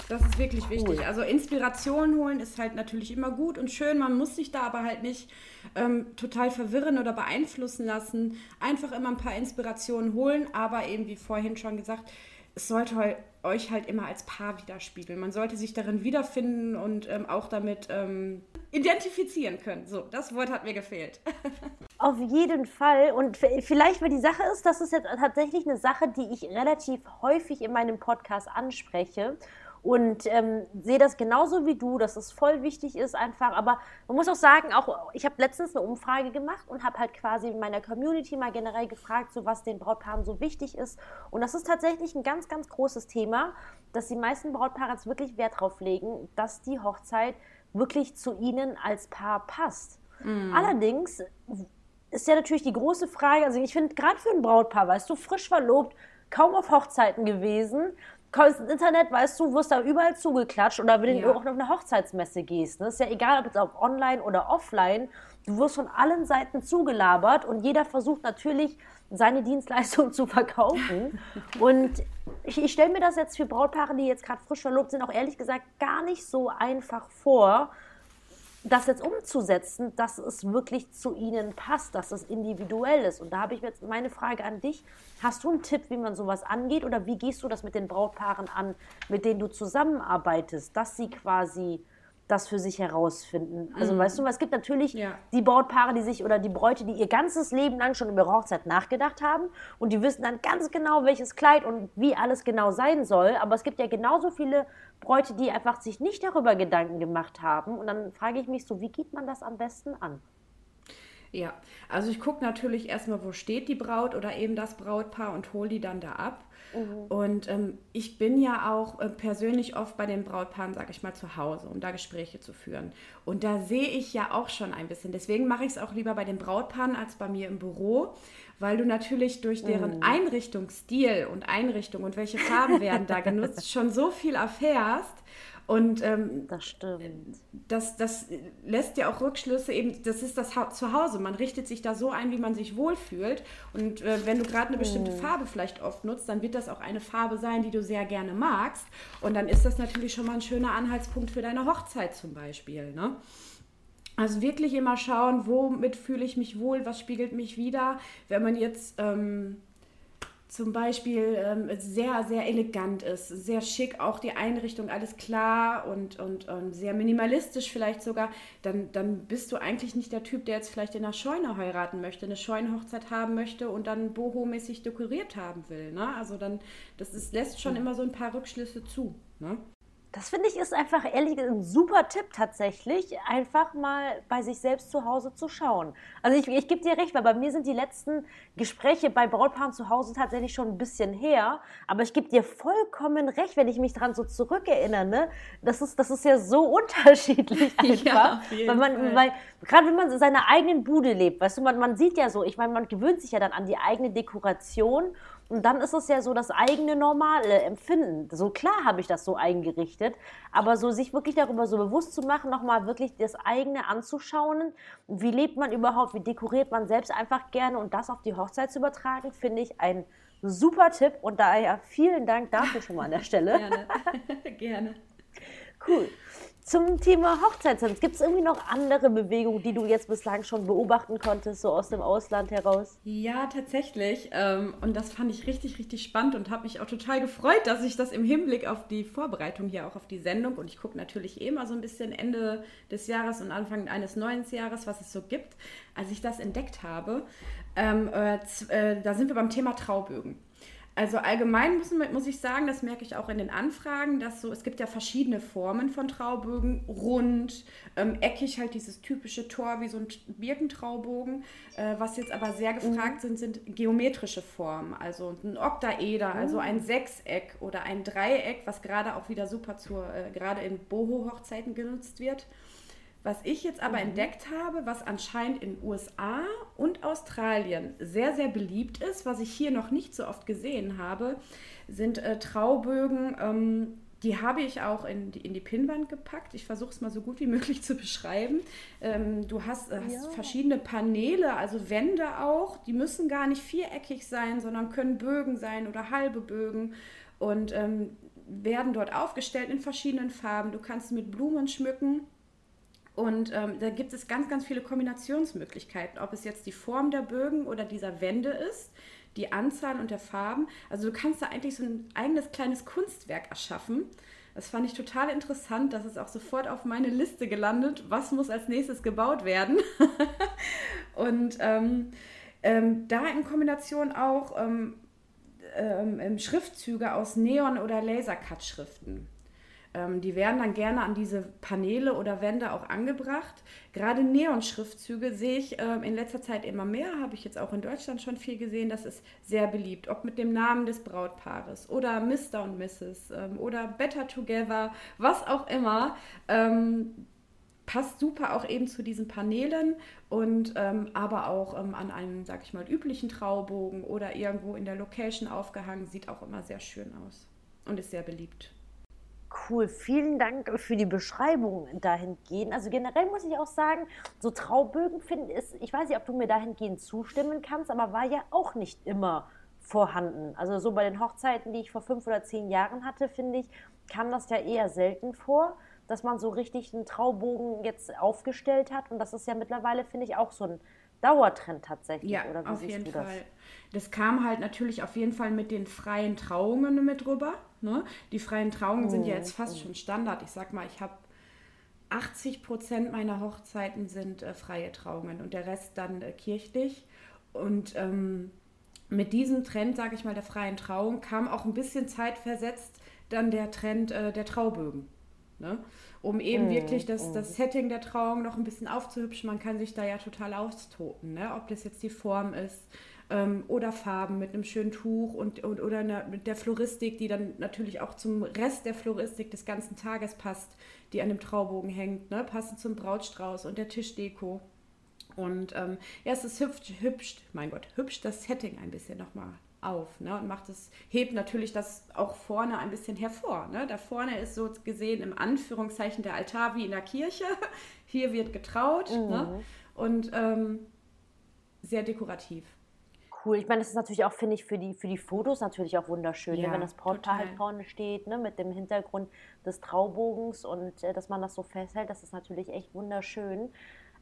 Das ist wirklich wichtig. Cool. Also Inspiration holen ist halt natürlich immer gut und schön. Man muss sich da aber halt nicht ähm, total verwirren oder beeinflussen lassen. Einfach immer ein paar Inspirationen holen, aber eben wie vorhin schon gesagt, es sollte euch halt immer als Paar widerspiegeln. Man sollte sich darin wiederfinden und ähm, auch damit ähm, identifizieren können. So, das Wort hat mir gefehlt. [laughs] Auf jeden Fall. Und vielleicht, weil die Sache ist, das ist jetzt tatsächlich eine Sache, die ich relativ häufig in meinem Podcast anspreche. Und ähm, sehe das genauso wie du, dass es voll wichtig ist einfach. Aber man muss auch sagen, auch ich habe letztens eine Umfrage gemacht und habe halt quasi in meiner Community mal generell gefragt, so was den Brautpaaren so wichtig ist. Und das ist tatsächlich ein ganz, ganz großes Thema, dass die meisten Brautpaare jetzt wirklich Wert drauf legen, dass die Hochzeit wirklich zu ihnen als Paar passt. Mhm. Allerdings ist ja natürlich die große Frage, also ich finde gerade für ein Brautpaar, weißt du, frisch verlobt, kaum auf Hochzeiten gewesen, kommst ins Internet, weißt du, wirst da überall zugeklatscht oder wenn ja. du auch auf eine Hochzeitsmesse gehst. Ne? Ist ja egal, ob jetzt auf online oder offline. Du wirst von allen Seiten zugelabert und jeder versucht natürlich, seine Dienstleistung [laughs] zu verkaufen. und ich, ich stelle mir das jetzt für Brautpaare, die jetzt gerade frisch verlobt sind, auch ehrlich gesagt gar nicht so einfach vor, das jetzt umzusetzen, dass es wirklich zu ihnen passt, dass es individuell ist. Und da habe ich jetzt meine Frage an dich. Hast du einen Tipp, wie man sowas angeht oder wie gehst du das mit den Brautpaaren an, mit denen du zusammenarbeitest, dass sie quasi das für sich herausfinden. Also mhm. weißt du, es gibt natürlich ja. die Brautpaare, die sich oder die Bräute, die ihr ganzes Leben lang schon über Hochzeit nachgedacht haben und die wissen dann ganz genau, welches Kleid und wie alles genau sein soll. Aber es gibt ja genauso viele Bräute, die einfach sich nicht darüber Gedanken gemacht haben. Und dann frage ich mich so, wie geht man das am besten an? Ja, also ich gucke natürlich erstmal, wo steht die Braut oder eben das Brautpaar und hole die dann da ab. Mhm. Und ähm, ich bin ja auch äh, persönlich oft bei den Brautpaaren, sage ich mal, zu Hause, um da Gespräche zu führen. Und da sehe ich ja auch schon ein bisschen. Deswegen mache ich es auch lieber bei den Brautpaaren als bei mir im Büro, weil du natürlich durch deren mhm. Einrichtungsstil und Einrichtung und welche Farben werden da genutzt [laughs] schon so viel erfährst. Und ähm, das stimmt. Das, das lässt ja auch Rückschlüsse eben, das ist das ha Zuhause. Man richtet sich da so ein, wie man sich wohlfühlt. Und äh, wenn du gerade eine bestimmte mhm. Farbe vielleicht oft nutzt, dann wird das auch eine Farbe sein, die du sehr gerne magst. Und dann ist das natürlich schon mal ein schöner Anhaltspunkt für deine Hochzeit zum Beispiel. Ne? Also wirklich immer schauen, womit fühle ich mich wohl, was spiegelt mich wieder. Wenn man jetzt ähm, zum Beispiel ähm, sehr, sehr elegant ist, sehr schick, auch die Einrichtung, alles klar und, und, und sehr minimalistisch vielleicht sogar, dann, dann bist du eigentlich nicht der Typ, der jetzt vielleicht in einer Scheune heiraten möchte, eine Scheunenhochzeit haben möchte und dann boho-mäßig dekoriert haben will. Ne? Also dann, das ist, lässt schon immer so ein paar Rückschlüsse zu. Ne? Das finde ich ist einfach ehrlich ein super Tipp tatsächlich, einfach mal bei sich selbst zu Hause zu schauen. Also ich, ich gebe dir recht, weil bei mir sind die letzten Gespräche bei Brautpaaren zu Hause tatsächlich schon ein bisschen her. Aber ich gebe dir vollkommen recht, wenn ich mich daran so zurückerinnere. Ne? Das, ist, das ist ja so [laughs] unterschiedlich einfach. Ja, weil man, weil, gerade wenn man in seiner eigenen Bude lebt, weißt du, man, man sieht ja so, ich meine, man gewöhnt sich ja dann an die eigene Dekoration und dann ist es ja so das eigene normale Empfinden. So klar habe ich das so eingerichtet, aber so sich wirklich darüber so bewusst zu machen, nochmal wirklich das eigene anzuschauen. Wie lebt man überhaupt? Wie dekoriert man selbst einfach gerne und das auf die Hochzeit zu übertragen, finde ich ein super Tipp und daher vielen Dank dafür schon mal an der Stelle. [laughs] Gerne. [laughs] gerne. Cool. Zum Thema Hochzeitstanz. Gibt es irgendwie noch andere Bewegungen, die du jetzt bislang schon beobachten konntest, so aus dem Ausland heraus? Ja, tatsächlich. Ähm, und das fand ich richtig, richtig spannend und habe mich auch total gefreut, dass ich das im Hinblick auf die Vorbereitung hier auch auf die Sendung und ich gucke natürlich eh immer so ein bisschen Ende des Jahres und Anfang eines neuen Jahres, was es so gibt, als ich das entdeckt habe. Ähm, äh, äh, da sind wir beim Thema Traubögen. Also allgemein muss, muss, ich sagen, das merke ich auch in den Anfragen, dass so, es gibt ja verschiedene Formen von Traubögen, rund, ähm, eckig halt dieses typische Tor wie so ein Birkentraubogen. Äh, was jetzt aber sehr gefragt mhm. sind, sind geometrische Formen, also ein Oktaeder, mhm. also ein Sechseck oder ein Dreieck, was gerade auch wieder super zur, äh, gerade in Boho-Hochzeiten genutzt wird. Was ich jetzt aber mhm. entdeckt habe, was anscheinend in USA und Australien sehr, sehr beliebt ist, was ich hier noch nicht so oft gesehen habe, sind äh, Traubögen. Ähm, die habe ich auch in die, in die Pinnwand gepackt. Ich versuche es mal so gut wie [laughs] möglich zu beschreiben. Ähm, du hast, äh, hast ja. verschiedene Paneele, also Wände auch. Die müssen gar nicht viereckig sein, sondern können Bögen sein oder halbe Bögen. Und ähm, werden dort aufgestellt in verschiedenen Farben. Du kannst mit Blumen schmücken. Und ähm, da gibt es ganz, ganz viele Kombinationsmöglichkeiten, ob es jetzt die Form der Bögen oder dieser Wände ist, die Anzahl und der Farben. Also du kannst da eigentlich so ein eigenes kleines Kunstwerk erschaffen. Das fand ich total interessant. Das ist auch sofort auf meine Liste gelandet. Was muss als nächstes gebaut werden? [laughs] und ähm, ähm, da in Kombination auch ähm, ähm, Schriftzüge aus Neon- oder Lasercut-Schriften. Ähm, die werden dann gerne an diese Paneele oder Wände auch angebracht. Gerade Neon-Schriftzüge sehe ich äh, in letzter Zeit immer mehr, habe ich jetzt auch in Deutschland schon viel gesehen. Das ist sehr beliebt, ob mit dem Namen des Brautpaares oder Mr. und Mrs. Ähm, oder Better Together, was auch immer. Ähm, passt super auch eben zu diesen Paneelen und ähm, aber auch ähm, an einem, sag ich mal, üblichen Traubogen oder irgendwo in der Location aufgehangen, sieht auch immer sehr schön aus und ist sehr beliebt. Cool, vielen Dank für die Beschreibung dahingehend. Also generell muss ich auch sagen, so Traubögen finden ist, ich weiß nicht, ob du mir dahingehend zustimmen kannst, aber war ja auch nicht immer vorhanden. Also so bei den Hochzeiten, die ich vor fünf oder zehn Jahren hatte, finde ich, kam das ja eher selten vor, dass man so richtig einen Traubogen jetzt aufgestellt hat. Und das ist ja mittlerweile, finde ich, auch so ein Dauertrend tatsächlich. Ja, oder wie auf jeden Fall. Das kam halt natürlich auf jeden Fall mit den freien Trauungen mit rüber. Ne? Die freien Trauungen oh, sind ja jetzt fast oh. schon Standard. Ich sag mal, ich habe 80 Prozent meiner Hochzeiten sind äh, freie Trauungen und der Rest dann äh, kirchlich. Und ähm, mit diesem Trend, sage ich mal, der freien Trauung kam auch ein bisschen zeitversetzt dann der Trend äh, der Traubögen. Ne? Um eben mm, wirklich das, mm. das Setting der Trauung noch ein bisschen aufzuhübschen. Man kann sich da ja total austoten, ne? ob das jetzt die Form ist, ähm, oder Farben mit einem schönen Tuch und, und oder eine, mit der Floristik, die dann natürlich auch zum Rest der Floristik des ganzen Tages passt, die an dem Traubogen hängt, ne? passend zum Brautstrauß und der Tischdeko. Und ähm, ja, es ist hübsch, hübsch, mein Gott, hübsch das Setting ein bisschen nochmal auf ne? und macht es, hebt natürlich das auch vorne ein bisschen hervor. Ne? Da vorne ist so gesehen im Anführungszeichen der Altar wie in der Kirche. [laughs] Hier wird getraut ne? mhm. ne? und ähm, sehr dekorativ cool. Ich meine, das ist natürlich auch, finde ich, für die, für die Fotos natürlich auch wunderschön, ne? ja, wenn das halt vorne steht, ne, mit dem Hintergrund des Traubogens und äh, dass man das so festhält, das ist natürlich echt wunderschön.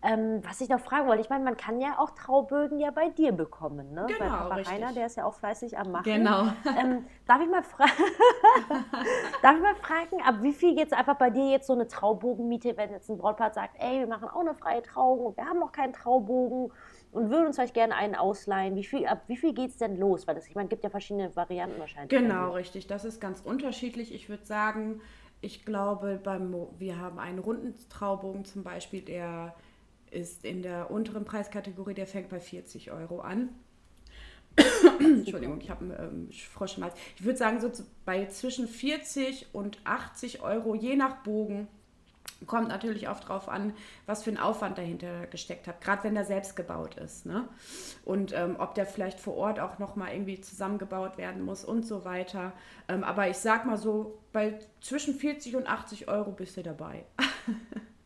Ähm, was ich noch fragen wollte, ich meine, man kann ja auch Traubögen ja bei dir bekommen, ne? Genau, bei Papa richtig. Rainer, der ist ja auch fleißig am Machen. Genau. Ähm, darf, ich mal [laughs] darf ich mal fragen, ab wie viel jetzt einfach bei dir jetzt so eine Traubogenmiete, wenn jetzt ein Brautpaar sagt, ey, wir machen auch eine freie Trauung und wir haben noch keinen Traubogen und würden uns vielleicht gerne einen ausleihen. Wie viel, ab wie viel geht es denn los? Weil das, ich meine, gibt ja verschiedene Varianten wahrscheinlich. Genau, richtig. Das ist ganz unterschiedlich. Ich würde sagen, ich glaube, beim, wir haben einen runden Traubogen zum Beispiel, der ist in der unteren Preiskategorie, der fängt bei 40 Euro an. [coughs] Entschuldigung, ich habe einen ähm, Frosch im Hals. Ich würde sagen, so bei zwischen 40 und 80 Euro, je nach Bogen, Kommt natürlich auch drauf an, was für ein Aufwand dahinter gesteckt hat, gerade wenn der selbst gebaut ist. Ne? Und ähm, ob der vielleicht vor Ort auch nochmal irgendwie zusammengebaut werden muss und so weiter. Ähm, aber ich sag mal so, bei zwischen 40 und 80 Euro bist du dabei. [laughs]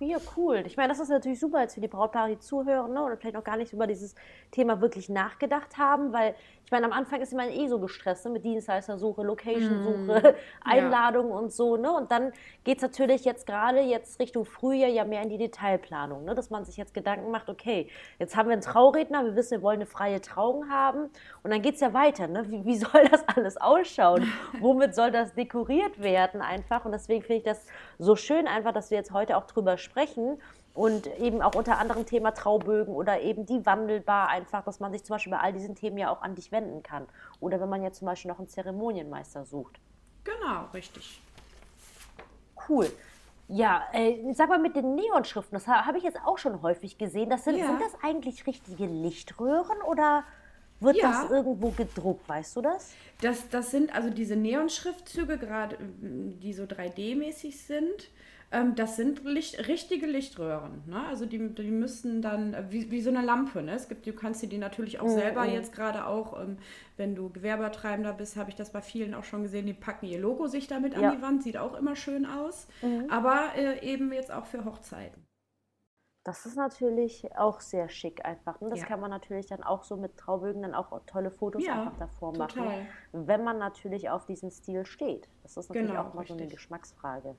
Ja, cool. Ich meine, das ist natürlich super jetzt für die Brautpaare, die zuhören ne, oder vielleicht noch gar nicht über dieses Thema wirklich nachgedacht haben, weil ich meine, am Anfang ist man eh so gestresst ne, mit Dienstleistersuche, Location-Suche, mm. Einladungen ja. und so. Ne? Und dann geht es natürlich jetzt gerade jetzt Richtung Frühjahr ja mehr in die Detailplanung, ne? dass man sich jetzt Gedanken macht, okay, jetzt haben wir einen Trauredner, wir wissen, wir wollen eine freie Trauung haben und dann geht es ja weiter. Ne? Wie, wie [laughs] soll das alles ausschauen? [laughs] Womit soll das dekoriert werden einfach? Und deswegen finde ich das so schön einfach, dass wir jetzt heute auch drüber sprechen und eben auch unter anderem Thema Traubögen oder eben die wandelbar einfach, dass man sich zum Beispiel bei all diesen Themen ja auch an dich wenden kann. Oder wenn man jetzt zum Beispiel noch einen Zeremonienmeister sucht. Genau, richtig. Cool. Ja, äh, sag mal mit den Neonschriften, das habe ich jetzt auch schon häufig gesehen. Das sind, ja. sind das eigentlich richtige Lichtröhren oder wird ja. das irgendwo gedruckt, weißt du das? Das, das sind also diese Neonschriftzüge, gerade die so 3D-mäßig sind. Ähm, das sind Licht, richtige Lichtröhren. Ne? Also die, die müssen dann, wie, wie so eine Lampe, ne? es gibt, du kannst dir die natürlich auch mhm. selber jetzt gerade auch, ähm, wenn du Gewerbetreibender bist, habe ich das bei vielen auch schon gesehen, die packen ihr Logo sich damit ja. an die Wand, sieht auch immer schön aus, mhm. aber äh, eben jetzt auch für Hochzeiten. Das ist natürlich auch sehr schick einfach. Und ne? das ja. kann man natürlich dann auch so mit Traubögen dann auch tolle Fotos ja, einfach davor total. machen. Wenn man natürlich auf diesen Stil steht. Das ist natürlich genau, auch mal richtig. so eine Geschmacksfrage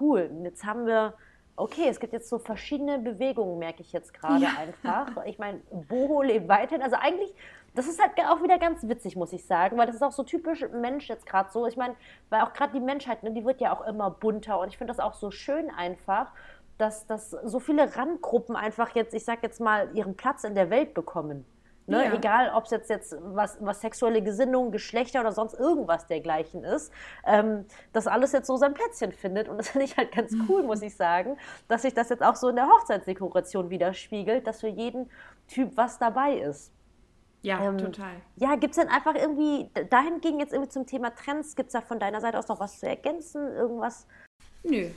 cool. Jetzt haben wir, okay, es gibt jetzt so verschiedene Bewegungen, merke ich jetzt gerade ja. einfach. Ich meine, Boho lebt weiterhin. Also eigentlich, das ist halt auch wieder ganz witzig, muss ich sagen, weil das ist auch so typisch Mensch jetzt gerade so. Ich meine, weil auch gerade die Menschheit, ne, die wird ja auch immer bunter und ich finde das auch so schön einfach, dass, dass so viele Randgruppen einfach jetzt, ich sag jetzt mal, ihren Platz in der Welt bekommen. Ne? Ja. Egal, ob es jetzt, jetzt was, was sexuelle Gesinnung, Geschlechter oder sonst irgendwas dergleichen ist, ähm, dass alles jetzt so sein Plätzchen findet. Und das finde ich halt ganz cool, muss ich sagen, dass sich das jetzt auch so in der Hochzeitsdekoration widerspiegelt, dass für jeden Typ was dabei ist. Ja, ähm, total. Ja, gibt es denn einfach irgendwie, dahin ging jetzt irgendwie zum Thema Trends, gibt es da von deiner Seite aus noch was zu ergänzen? Irgendwas? Nö,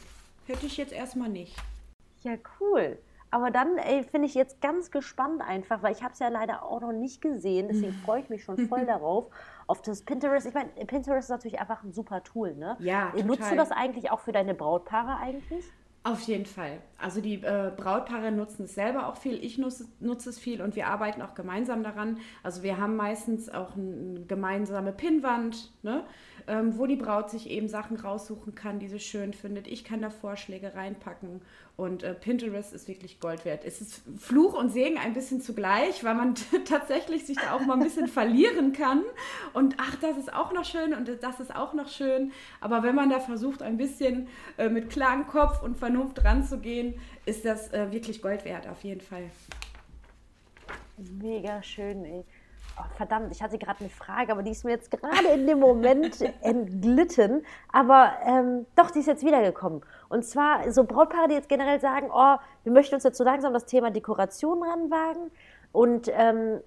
hätte ich jetzt erstmal nicht. Ja, cool. Aber dann finde ich jetzt ganz gespannt einfach, weil ich habe es ja leider auch noch nicht gesehen. Deswegen [laughs] freue ich mich schon voll darauf, auf das Pinterest. Ich meine, Pinterest ist natürlich einfach ein super Tool, ne? Ja, total. Nutzt du das eigentlich auch für deine Brautpaare eigentlich? Auf jeden Fall. Also die äh, Brautpaare nutzen es selber auch viel, ich nutze, nutze, es viel und wir arbeiten auch gemeinsam daran. Also wir haben meistens auch eine gemeinsame Pinnwand, ne? Ähm, wo die Braut sich eben Sachen raussuchen kann, die sie schön findet. Ich kann da Vorschläge reinpacken und äh, Pinterest ist wirklich Gold wert. Es ist Fluch und Segen ein bisschen zugleich, weil man [laughs] tatsächlich sich da auch mal ein bisschen verlieren kann und ach, das ist auch noch schön und das ist auch noch schön. Aber wenn man da versucht, ein bisschen äh, mit klarem Kopf und Vernunft ranzugehen, ist das äh, wirklich Gold wert, auf jeden Fall. Mega schön, ey. Oh, verdammt, ich hatte gerade eine Frage, aber die ist mir jetzt gerade in dem Moment [laughs] entglitten. Aber ähm, doch, die ist jetzt wiedergekommen. Und zwar so Brautpaare, die jetzt generell sagen, oh, wir möchten uns jetzt so langsam das Thema Dekoration ranwagen. Und ähm,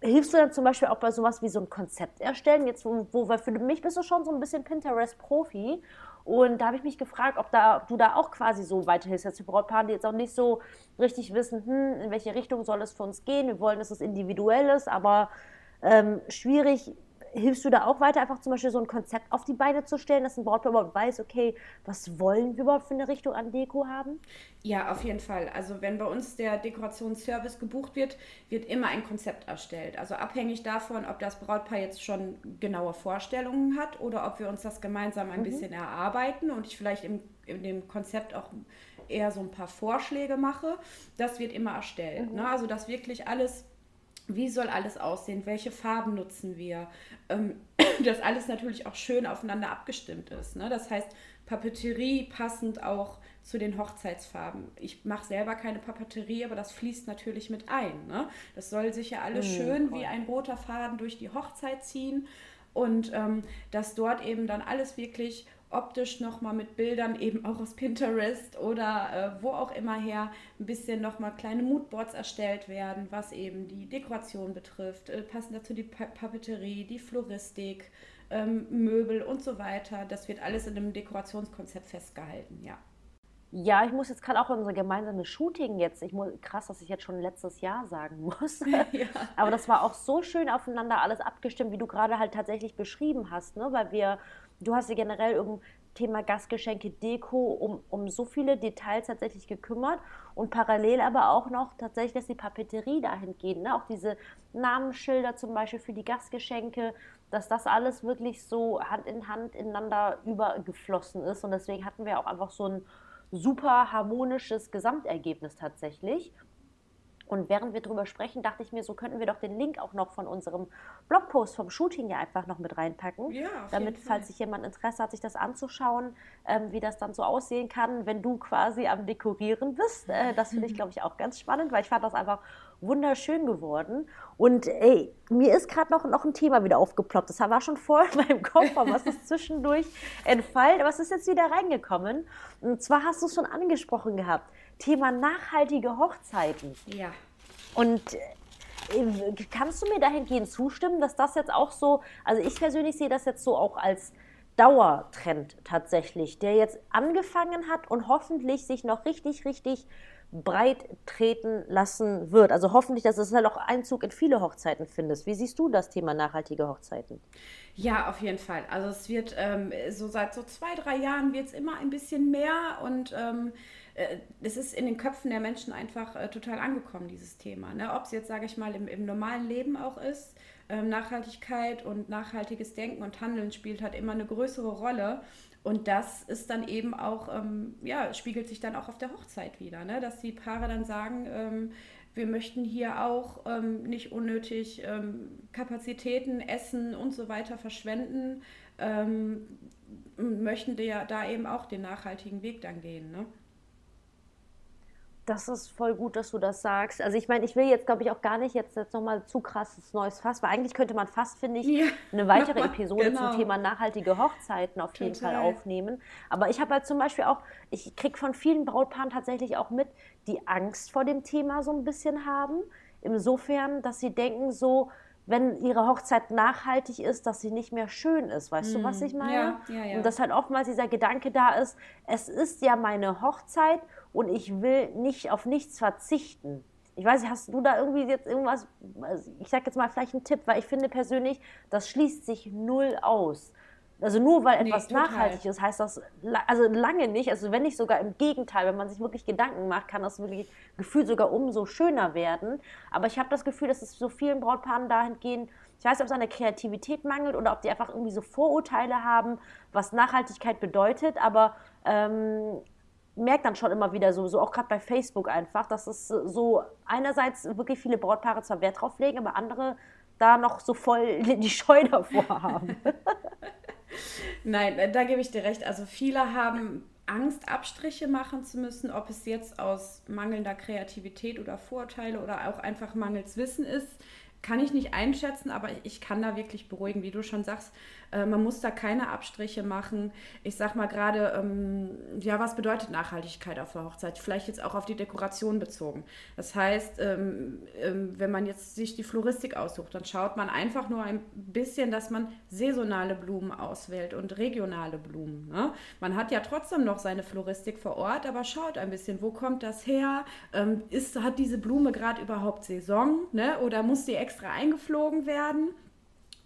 hilfst du dann zum Beispiel auch bei sowas wie so ein Konzept erstellen? Jetzt, wo, wo für mich bist du schon so ein bisschen Pinterest-Profi. Und da habe ich mich gefragt, ob, da, ob du da auch quasi so weiterhilfst, als die Brautpaare, die jetzt auch nicht so richtig wissen, hm, in welche Richtung soll es für uns gehen. Wir wollen, dass es individuell ist, aber ähm, schwierig hilfst du da auch weiter, einfach zum Beispiel so ein Konzept auf die Beine zu stellen, dass ein Brautpaar überhaupt weiß, okay, was wollen wir überhaupt für eine Richtung an Deko haben? Ja, auf jeden Fall. Also wenn bei uns der Dekorationsservice gebucht wird, wird immer ein Konzept erstellt. Also abhängig davon, ob das Brautpaar jetzt schon genaue Vorstellungen hat oder ob wir uns das gemeinsam ein mhm. bisschen erarbeiten und ich vielleicht im, in dem Konzept auch eher so ein paar Vorschläge mache, das wird immer erstellt. Mhm. Ne? Also dass wirklich alles wie soll alles aussehen, welche Farben nutzen wir, ähm, [coughs] dass alles natürlich auch schön aufeinander abgestimmt ist. Ne? Das heißt, Papeterie passend auch zu den Hochzeitsfarben. Ich mache selber keine Papeterie, aber das fließt natürlich mit ein. Ne? Das soll sich ja alles mhm, schön wie ein roter Faden durch die Hochzeit ziehen und ähm, dass dort eben dann alles wirklich optisch nochmal mit Bildern eben auch aus Pinterest oder äh, wo auch immer her ein bisschen nochmal kleine Moodboards erstellt werden, was eben die Dekoration betrifft, äh, passend dazu die pa Papeterie, die Floristik, ähm, Möbel und so weiter. Das wird alles in einem Dekorationskonzept festgehalten, ja. Ja, ich muss jetzt gerade auch unsere gemeinsame Shooting jetzt, ich muss, krass, dass ich jetzt schon letztes Jahr sagen muss. [laughs] ja. Aber das war auch so schön aufeinander alles abgestimmt, wie du gerade halt tatsächlich beschrieben hast, ne? weil wir du hast ja generell Thema Gastgeschenke, Deko um, um so viele Details tatsächlich gekümmert und parallel aber auch noch tatsächlich, dass die Papeterie dahin geht, ne? auch diese Namensschilder zum Beispiel für die Gastgeschenke, dass das alles wirklich so Hand in Hand ineinander übergeflossen ist und deswegen hatten wir auch einfach so ein super harmonisches Gesamtergebnis tatsächlich. Und während wir darüber sprechen, dachte ich mir, so könnten wir doch den Link auch noch von unserem Blogpost vom Shooting ja einfach noch mit reinpacken. Ja, damit, falls sich jemand Interesse hat, sich das anzuschauen, ähm, wie das dann so aussehen kann, wenn du quasi am Dekorieren bist. Äh, das finde ich, [laughs] glaube ich, auch ganz spannend, weil ich fand das einfach wunderschön geworden. Und ey, mir ist gerade noch, noch ein Thema wieder aufgeploppt. Das war schon vor in meinem [laughs] Kopf, aber es ist zwischendurch entfallen. Aber es ist jetzt wieder reingekommen. Und zwar hast du es schon angesprochen gehabt Thema nachhaltige Hochzeiten. Ja. Und äh, kannst du mir dahingehend zustimmen, dass das jetzt auch so, also ich persönlich sehe das jetzt so auch als Dauertrend tatsächlich, der jetzt angefangen hat und hoffentlich sich noch richtig, richtig breit treten lassen wird. Also hoffentlich, dass es halt auch Einzug in viele Hochzeiten findest. Wie siehst du das Thema nachhaltige Hochzeiten? Ja, auf jeden Fall. Also es wird ähm, so seit so zwei, drei Jahren wird es immer ein bisschen mehr und ähm, äh, es ist in den Köpfen der Menschen einfach äh, total angekommen, dieses Thema. Ne? Ob es jetzt, sage ich mal, im, im, normalen Leben auch ist, ähm, Nachhaltigkeit und nachhaltiges Denken und Handeln spielt halt immer eine größere Rolle. Und das ist dann eben auch, ähm, ja, spiegelt sich dann auch auf der Hochzeit wieder, ne? dass die Paare dann sagen, ähm, wir möchten hier auch ähm, nicht unnötig ähm, Kapazitäten, Essen und so weiter verschwenden, ähm, möchten ja da eben auch den nachhaltigen Weg dann gehen. Ne? Das ist voll gut, dass du das sagst. Also ich meine, ich will jetzt, glaube ich, auch gar nicht jetzt, jetzt nochmal zu krasses neues Fass, weil eigentlich könnte man fast, finde ich, ja, eine weitere [laughs] Episode genau. zum Thema nachhaltige Hochzeiten auf jeden Fall aufnehmen. Aber ich habe halt zum Beispiel auch, ich kriege von vielen Brautpaaren tatsächlich auch mit, die Angst vor dem Thema so ein bisschen haben. Insofern, dass sie denken so, wenn ihre Hochzeit nachhaltig ist, dass sie nicht mehr schön ist. Weißt mm. du, was hm. ich meine? Ja, ja, ja. Und dass halt oftmals dieser Gedanke da ist, es ist ja meine Hochzeit und ich will nicht auf nichts verzichten. Ich weiß nicht, hast du da irgendwie jetzt irgendwas, ich sag jetzt mal vielleicht einen Tipp, weil ich finde persönlich, das schließt sich null aus. Also nur weil etwas nee, nachhaltig ist, heißt das also lange nicht. Also wenn nicht sogar im Gegenteil, wenn man sich wirklich Gedanken macht, kann das wirklich Gefühl sogar umso schöner werden. Aber ich habe das Gefühl, dass es so vielen Brautpaaren dahingehend, ich weiß nicht, ob es an der Kreativität mangelt oder ob die einfach irgendwie so Vorurteile haben, was Nachhaltigkeit bedeutet. Aber ähm, merkt dann schon immer wieder so, so auch gerade bei Facebook einfach, dass es so einerseits wirklich viele Brautpaare zwar Wert drauf legen, aber andere da noch so voll die Scheu davor haben. [laughs] Nein, äh, da gebe ich dir recht. Also viele haben Angst, Abstriche machen zu müssen, ob es jetzt aus mangelnder Kreativität oder Vorurteile oder auch einfach mangels Wissen ist kann ich nicht einschätzen, aber ich kann da wirklich beruhigen, wie du schon sagst. Äh, man muss da keine Abstriche machen. Ich sag mal gerade, ähm, ja, was bedeutet Nachhaltigkeit auf der Hochzeit? Vielleicht jetzt auch auf die Dekoration bezogen. Das heißt, ähm, ähm, wenn man jetzt sich die Floristik aussucht, dann schaut man einfach nur ein bisschen, dass man saisonale Blumen auswählt und regionale Blumen. Ne? Man hat ja trotzdem noch seine Floristik vor Ort, aber schaut ein bisschen, wo kommt das her? Ähm, ist, hat diese Blume gerade überhaupt Saison? Ne? Oder muss die extra eingeflogen werden?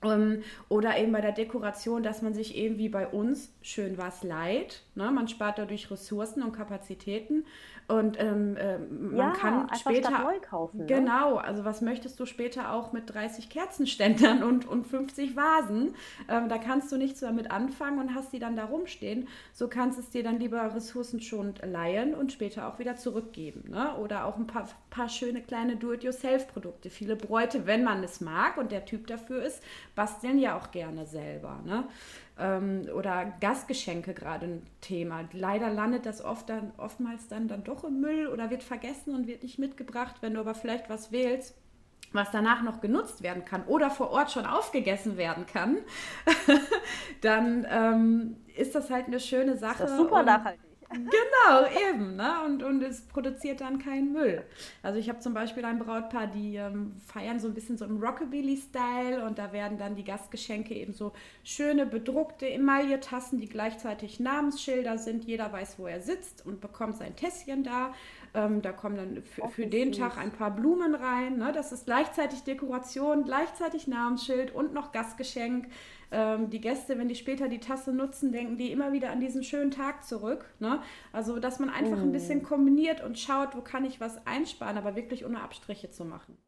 Ähm, oder eben bei der Dekoration, dass man sich eben wie bei uns schön was leiht. Ne? Man spart dadurch Ressourcen und Kapazitäten und ähm, äh, man ja, kann später neu kaufen. Ne? Genau, also was möchtest du später auch mit 30 Kerzenständern [laughs] und, und 50 Vasen? Ähm, da kannst du nichts damit anfangen und hast die dann da rumstehen. So kannst es dir dann lieber ressourcenschonend leihen und später auch wieder zurückgeben. Ne? Oder auch ein paar, paar schöne kleine Do-it-yourself-Produkte. Viele Bräute, wenn man es mag und der Typ dafür ist, basteln ja auch gerne selber. Ne? Ähm, oder Gastgeschenke gerade ein Thema. Leider landet das oft dann, oftmals dann, dann doch im Müll oder wird vergessen und wird nicht mitgebracht. Wenn du aber vielleicht was wählst, was danach noch genutzt werden kann oder vor Ort schon aufgegessen werden kann, [laughs] dann ähm, ist das halt eine schöne Sache. Das ist super nachhaltig. Genau, eben. Ne? Und, und es produziert dann keinen Müll. Also ich habe zum Beispiel ein Brautpaar, die ähm, feiern so ein bisschen so im Rockabilly-Style und da werden dann die Gastgeschenke eben so schöne bedruckte Emaille-Tassen, die gleichzeitig Namensschilder sind. Jeder weiß, wo er sitzt und bekommt sein Tässchen da. Ähm, da kommen dann für, für den Tag ein paar Blumen rein. Ne? Das ist gleichzeitig Dekoration, gleichzeitig Namensschild und noch Gastgeschenk. Ähm, die Gäste, wenn die später die Tasse nutzen, denken die immer wieder an diesen schönen Tag zurück. Ne? Also, dass man einfach mm. ein bisschen kombiniert und schaut, wo kann ich was einsparen, aber wirklich ohne Abstriche zu machen.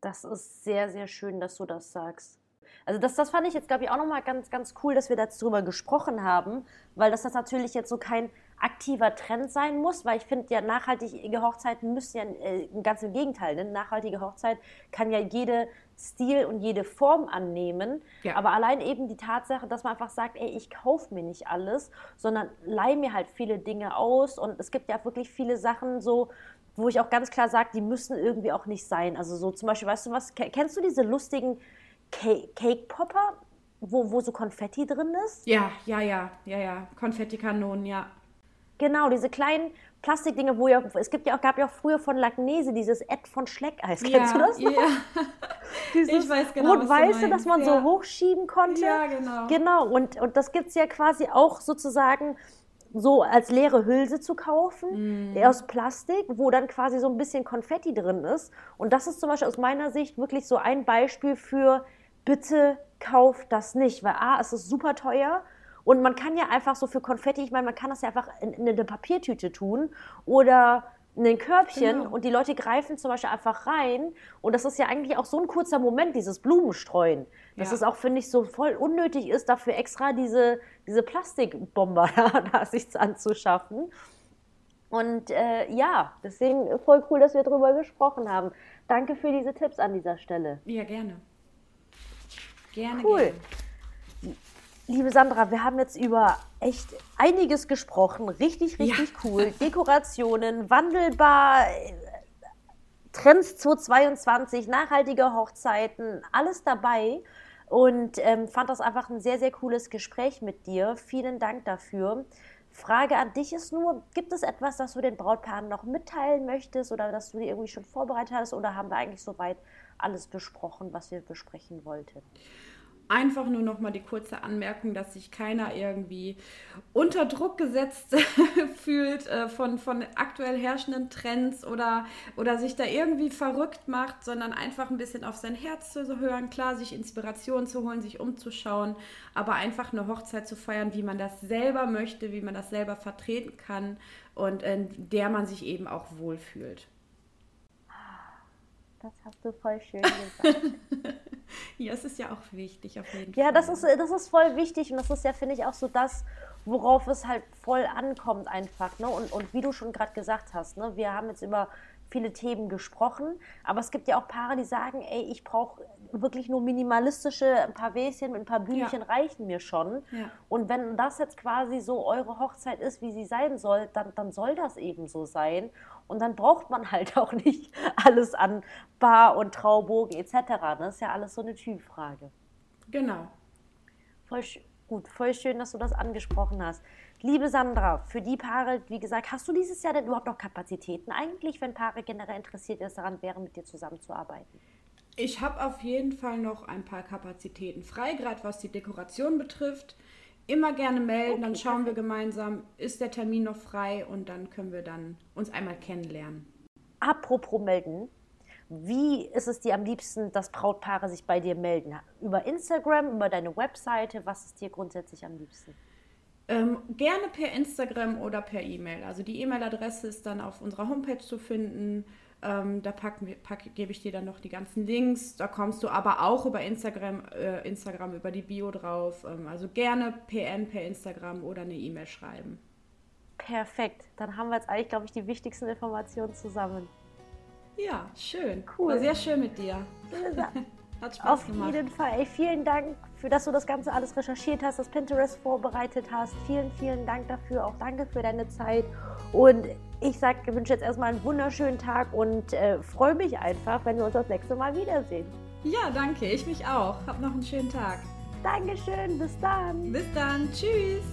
Das ist sehr, sehr schön, dass du das sagst. Also das, das fand ich jetzt, glaube ich, auch nochmal ganz, ganz cool, dass wir darüber gesprochen haben, weil das, das natürlich jetzt so kein aktiver Trend sein muss, weil ich finde ja, nachhaltige Hochzeiten müssen ja äh, ganz im Gegenteil, ne? nachhaltige Hochzeit kann ja jede Stil und jede Form annehmen, ja. aber allein eben die Tatsache, dass man einfach sagt, ey, ich kaufe mir nicht alles, sondern leih mir halt viele Dinge aus und es gibt ja wirklich viele Sachen so, wo ich auch ganz klar sage, die müssen irgendwie auch nicht sein. Also so zum Beispiel, weißt du was, kennst du diese lustigen Cake Popper, wo, wo so Konfetti drin ist? Ja, ja, ja, ja, ja. Konfettikanonen, ja. Genau, diese kleinen Plastikdinge, wo ja, es gibt ja auch, gab ja auch früher von Lagnese dieses Ed von Schleckeis. Kennst ja, du das noch? Ja. [laughs] Dieses ich weiß genau, Rot-Weiße, das man ja. so hochschieben konnte. Ja, genau. Genau, und, und das gibt es ja quasi auch sozusagen so als leere Hülse zu kaufen, mm. aus Plastik, wo dann quasi so ein bisschen Konfetti drin ist. Und das ist zum Beispiel aus meiner Sicht wirklich so ein Beispiel für, bitte kauft das nicht, weil A, es ist super teuer und man kann ja einfach so für Konfetti, ich meine, man kann das ja einfach in, in eine Papiertüte tun oder in ein Körbchen genau. und die Leute greifen zum Beispiel einfach rein. Und das ist ja eigentlich auch so ein kurzer Moment, dieses Blumenstreuen. Dass ja. es auch, finde ich, so voll unnötig ist, dafür extra diese, diese Plastikbomber [laughs] da sich anzuschaffen. Und äh, ja, deswegen voll cool, dass wir darüber gesprochen haben. Danke für diese Tipps an dieser Stelle. Ja, gerne. Gerne. Cool. Gerne. Liebe Sandra, wir haben jetzt über echt einiges gesprochen. Richtig, richtig ja. cool. [laughs] Dekorationen, wandelbar, Trends 2022, nachhaltige Hochzeiten, alles dabei. Und ähm, fand das einfach ein sehr, sehr cooles Gespräch mit dir. Vielen Dank dafür. Frage an dich ist nur, gibt es etwas, das du den Brautpaaren noch mitteilen möchtest oder das du dir irgendwie schon vorbereitet hast oder haben wir eigentlich soweit alles besprochen, was wir besprechen wollten? Einfach nur noch mal die kurze Anmerkung, dass sich keiner irgendwie unter Druck gesetzt [laughs] fühlt äh, von, von aktuell herrschenden Trends oder, oder sich da irgendwie verrückt macht, sondern einfach ein bisschen auf sein Herz zu hören, klar, sich Inspiration zu holen, sich umzuschauen, aber einfach eine Hochzeit zu feiern, wie man das selber möchte, wie man das selber vertreten kann und in der man sich eben auch wohlfühlt. Das hast du voll schön gesagt. [laughs] ja, es ist ja auch wichtig, auf jeden ja, Fall. Ja, das ist, das ist voll wichtig und das ist ja, finde ich, auch so das, worauf es halt voll ankommt einfach. Ne? Und, und wie du schon gerade gesagt hast, ne? wir haben jetzt über viele Themen gesprochen, aber es gibt ja auch Paare, die sagen, ey, ich brauche wirklich nur minimalistische, ein paar Wäschen mit ein paar Blümchen ja. reichen mir schon. Ja. Und wenn das jetzt quasi so eure Hochzeit ist, wie sie sein soll, dann, dann soll das eben so sein. Und dann braucht man halt [laughs] auch nicht alles an Bar und Traubogen etc. Das ist ja alles so eine Typfrage. Genau. Voll gut, voll schön, dass du das angesprochen hast. Liebe Sandra, für die Paare, wie gesagt, hast du dieses Jahr denn überhaupt noch Kapazitäten eigentlich, wenn Paare generell interessiert ist daran wären, mit dir zusammenzuarbeiten? Ich habe auf jeden Fall noch ein paar Kapazitäten frei, gerade was die Dekoration betrifft. Immer gerne melden, okay, dann schauen wir gemeinsam, ist der Termin noch frei und dann können wir dann uns einmal kennenlernen. Apropos melden, wie ist es dir am liebsten, dass Brautpaare sich bei dir melden? Über Instagram, über deine Webseite? Was ist dir grundsätzlich am liebsten? Ähm, gerne per Instagram oder per E-Mail. Also die E-Mail-Adresse ist dann auf unserer Homepage zu finden. Ähm, da packen, pack, gebe ich dir dann noch die ganzen Links. Da kommst du aber auch über Instagram, äh, Instagram über die Bio drauf. Ähm, also gerne PN per Instagram oder eine E-Mail schreiben. Perfekt. Dann haben wir jetzt eigentlich, glaube ich, die wichtigsten Informationen zusammen. Ja, schön. Cool. War sehr schön mit dir. [laughs] Hat Spaß Auf gemacht. jeden Fall. Ey, vielen Dank, für dass du das Ganze alles recherchiert hast, das Pinterest vorbereitet hast. Vielen, vielen Dank dafür. Auch danke für deine Zeit. Und ich sag, wünsche jetzt erstmal einen wunderschönen Tag und äh, freue mich einfach, wenn wir uns das nächste Mal wiedersehen. Ja, danke. Ich mich auch. Hab noch einen schönen Tag. Dankeschön. Bis dann. Bis dann. Tschüss.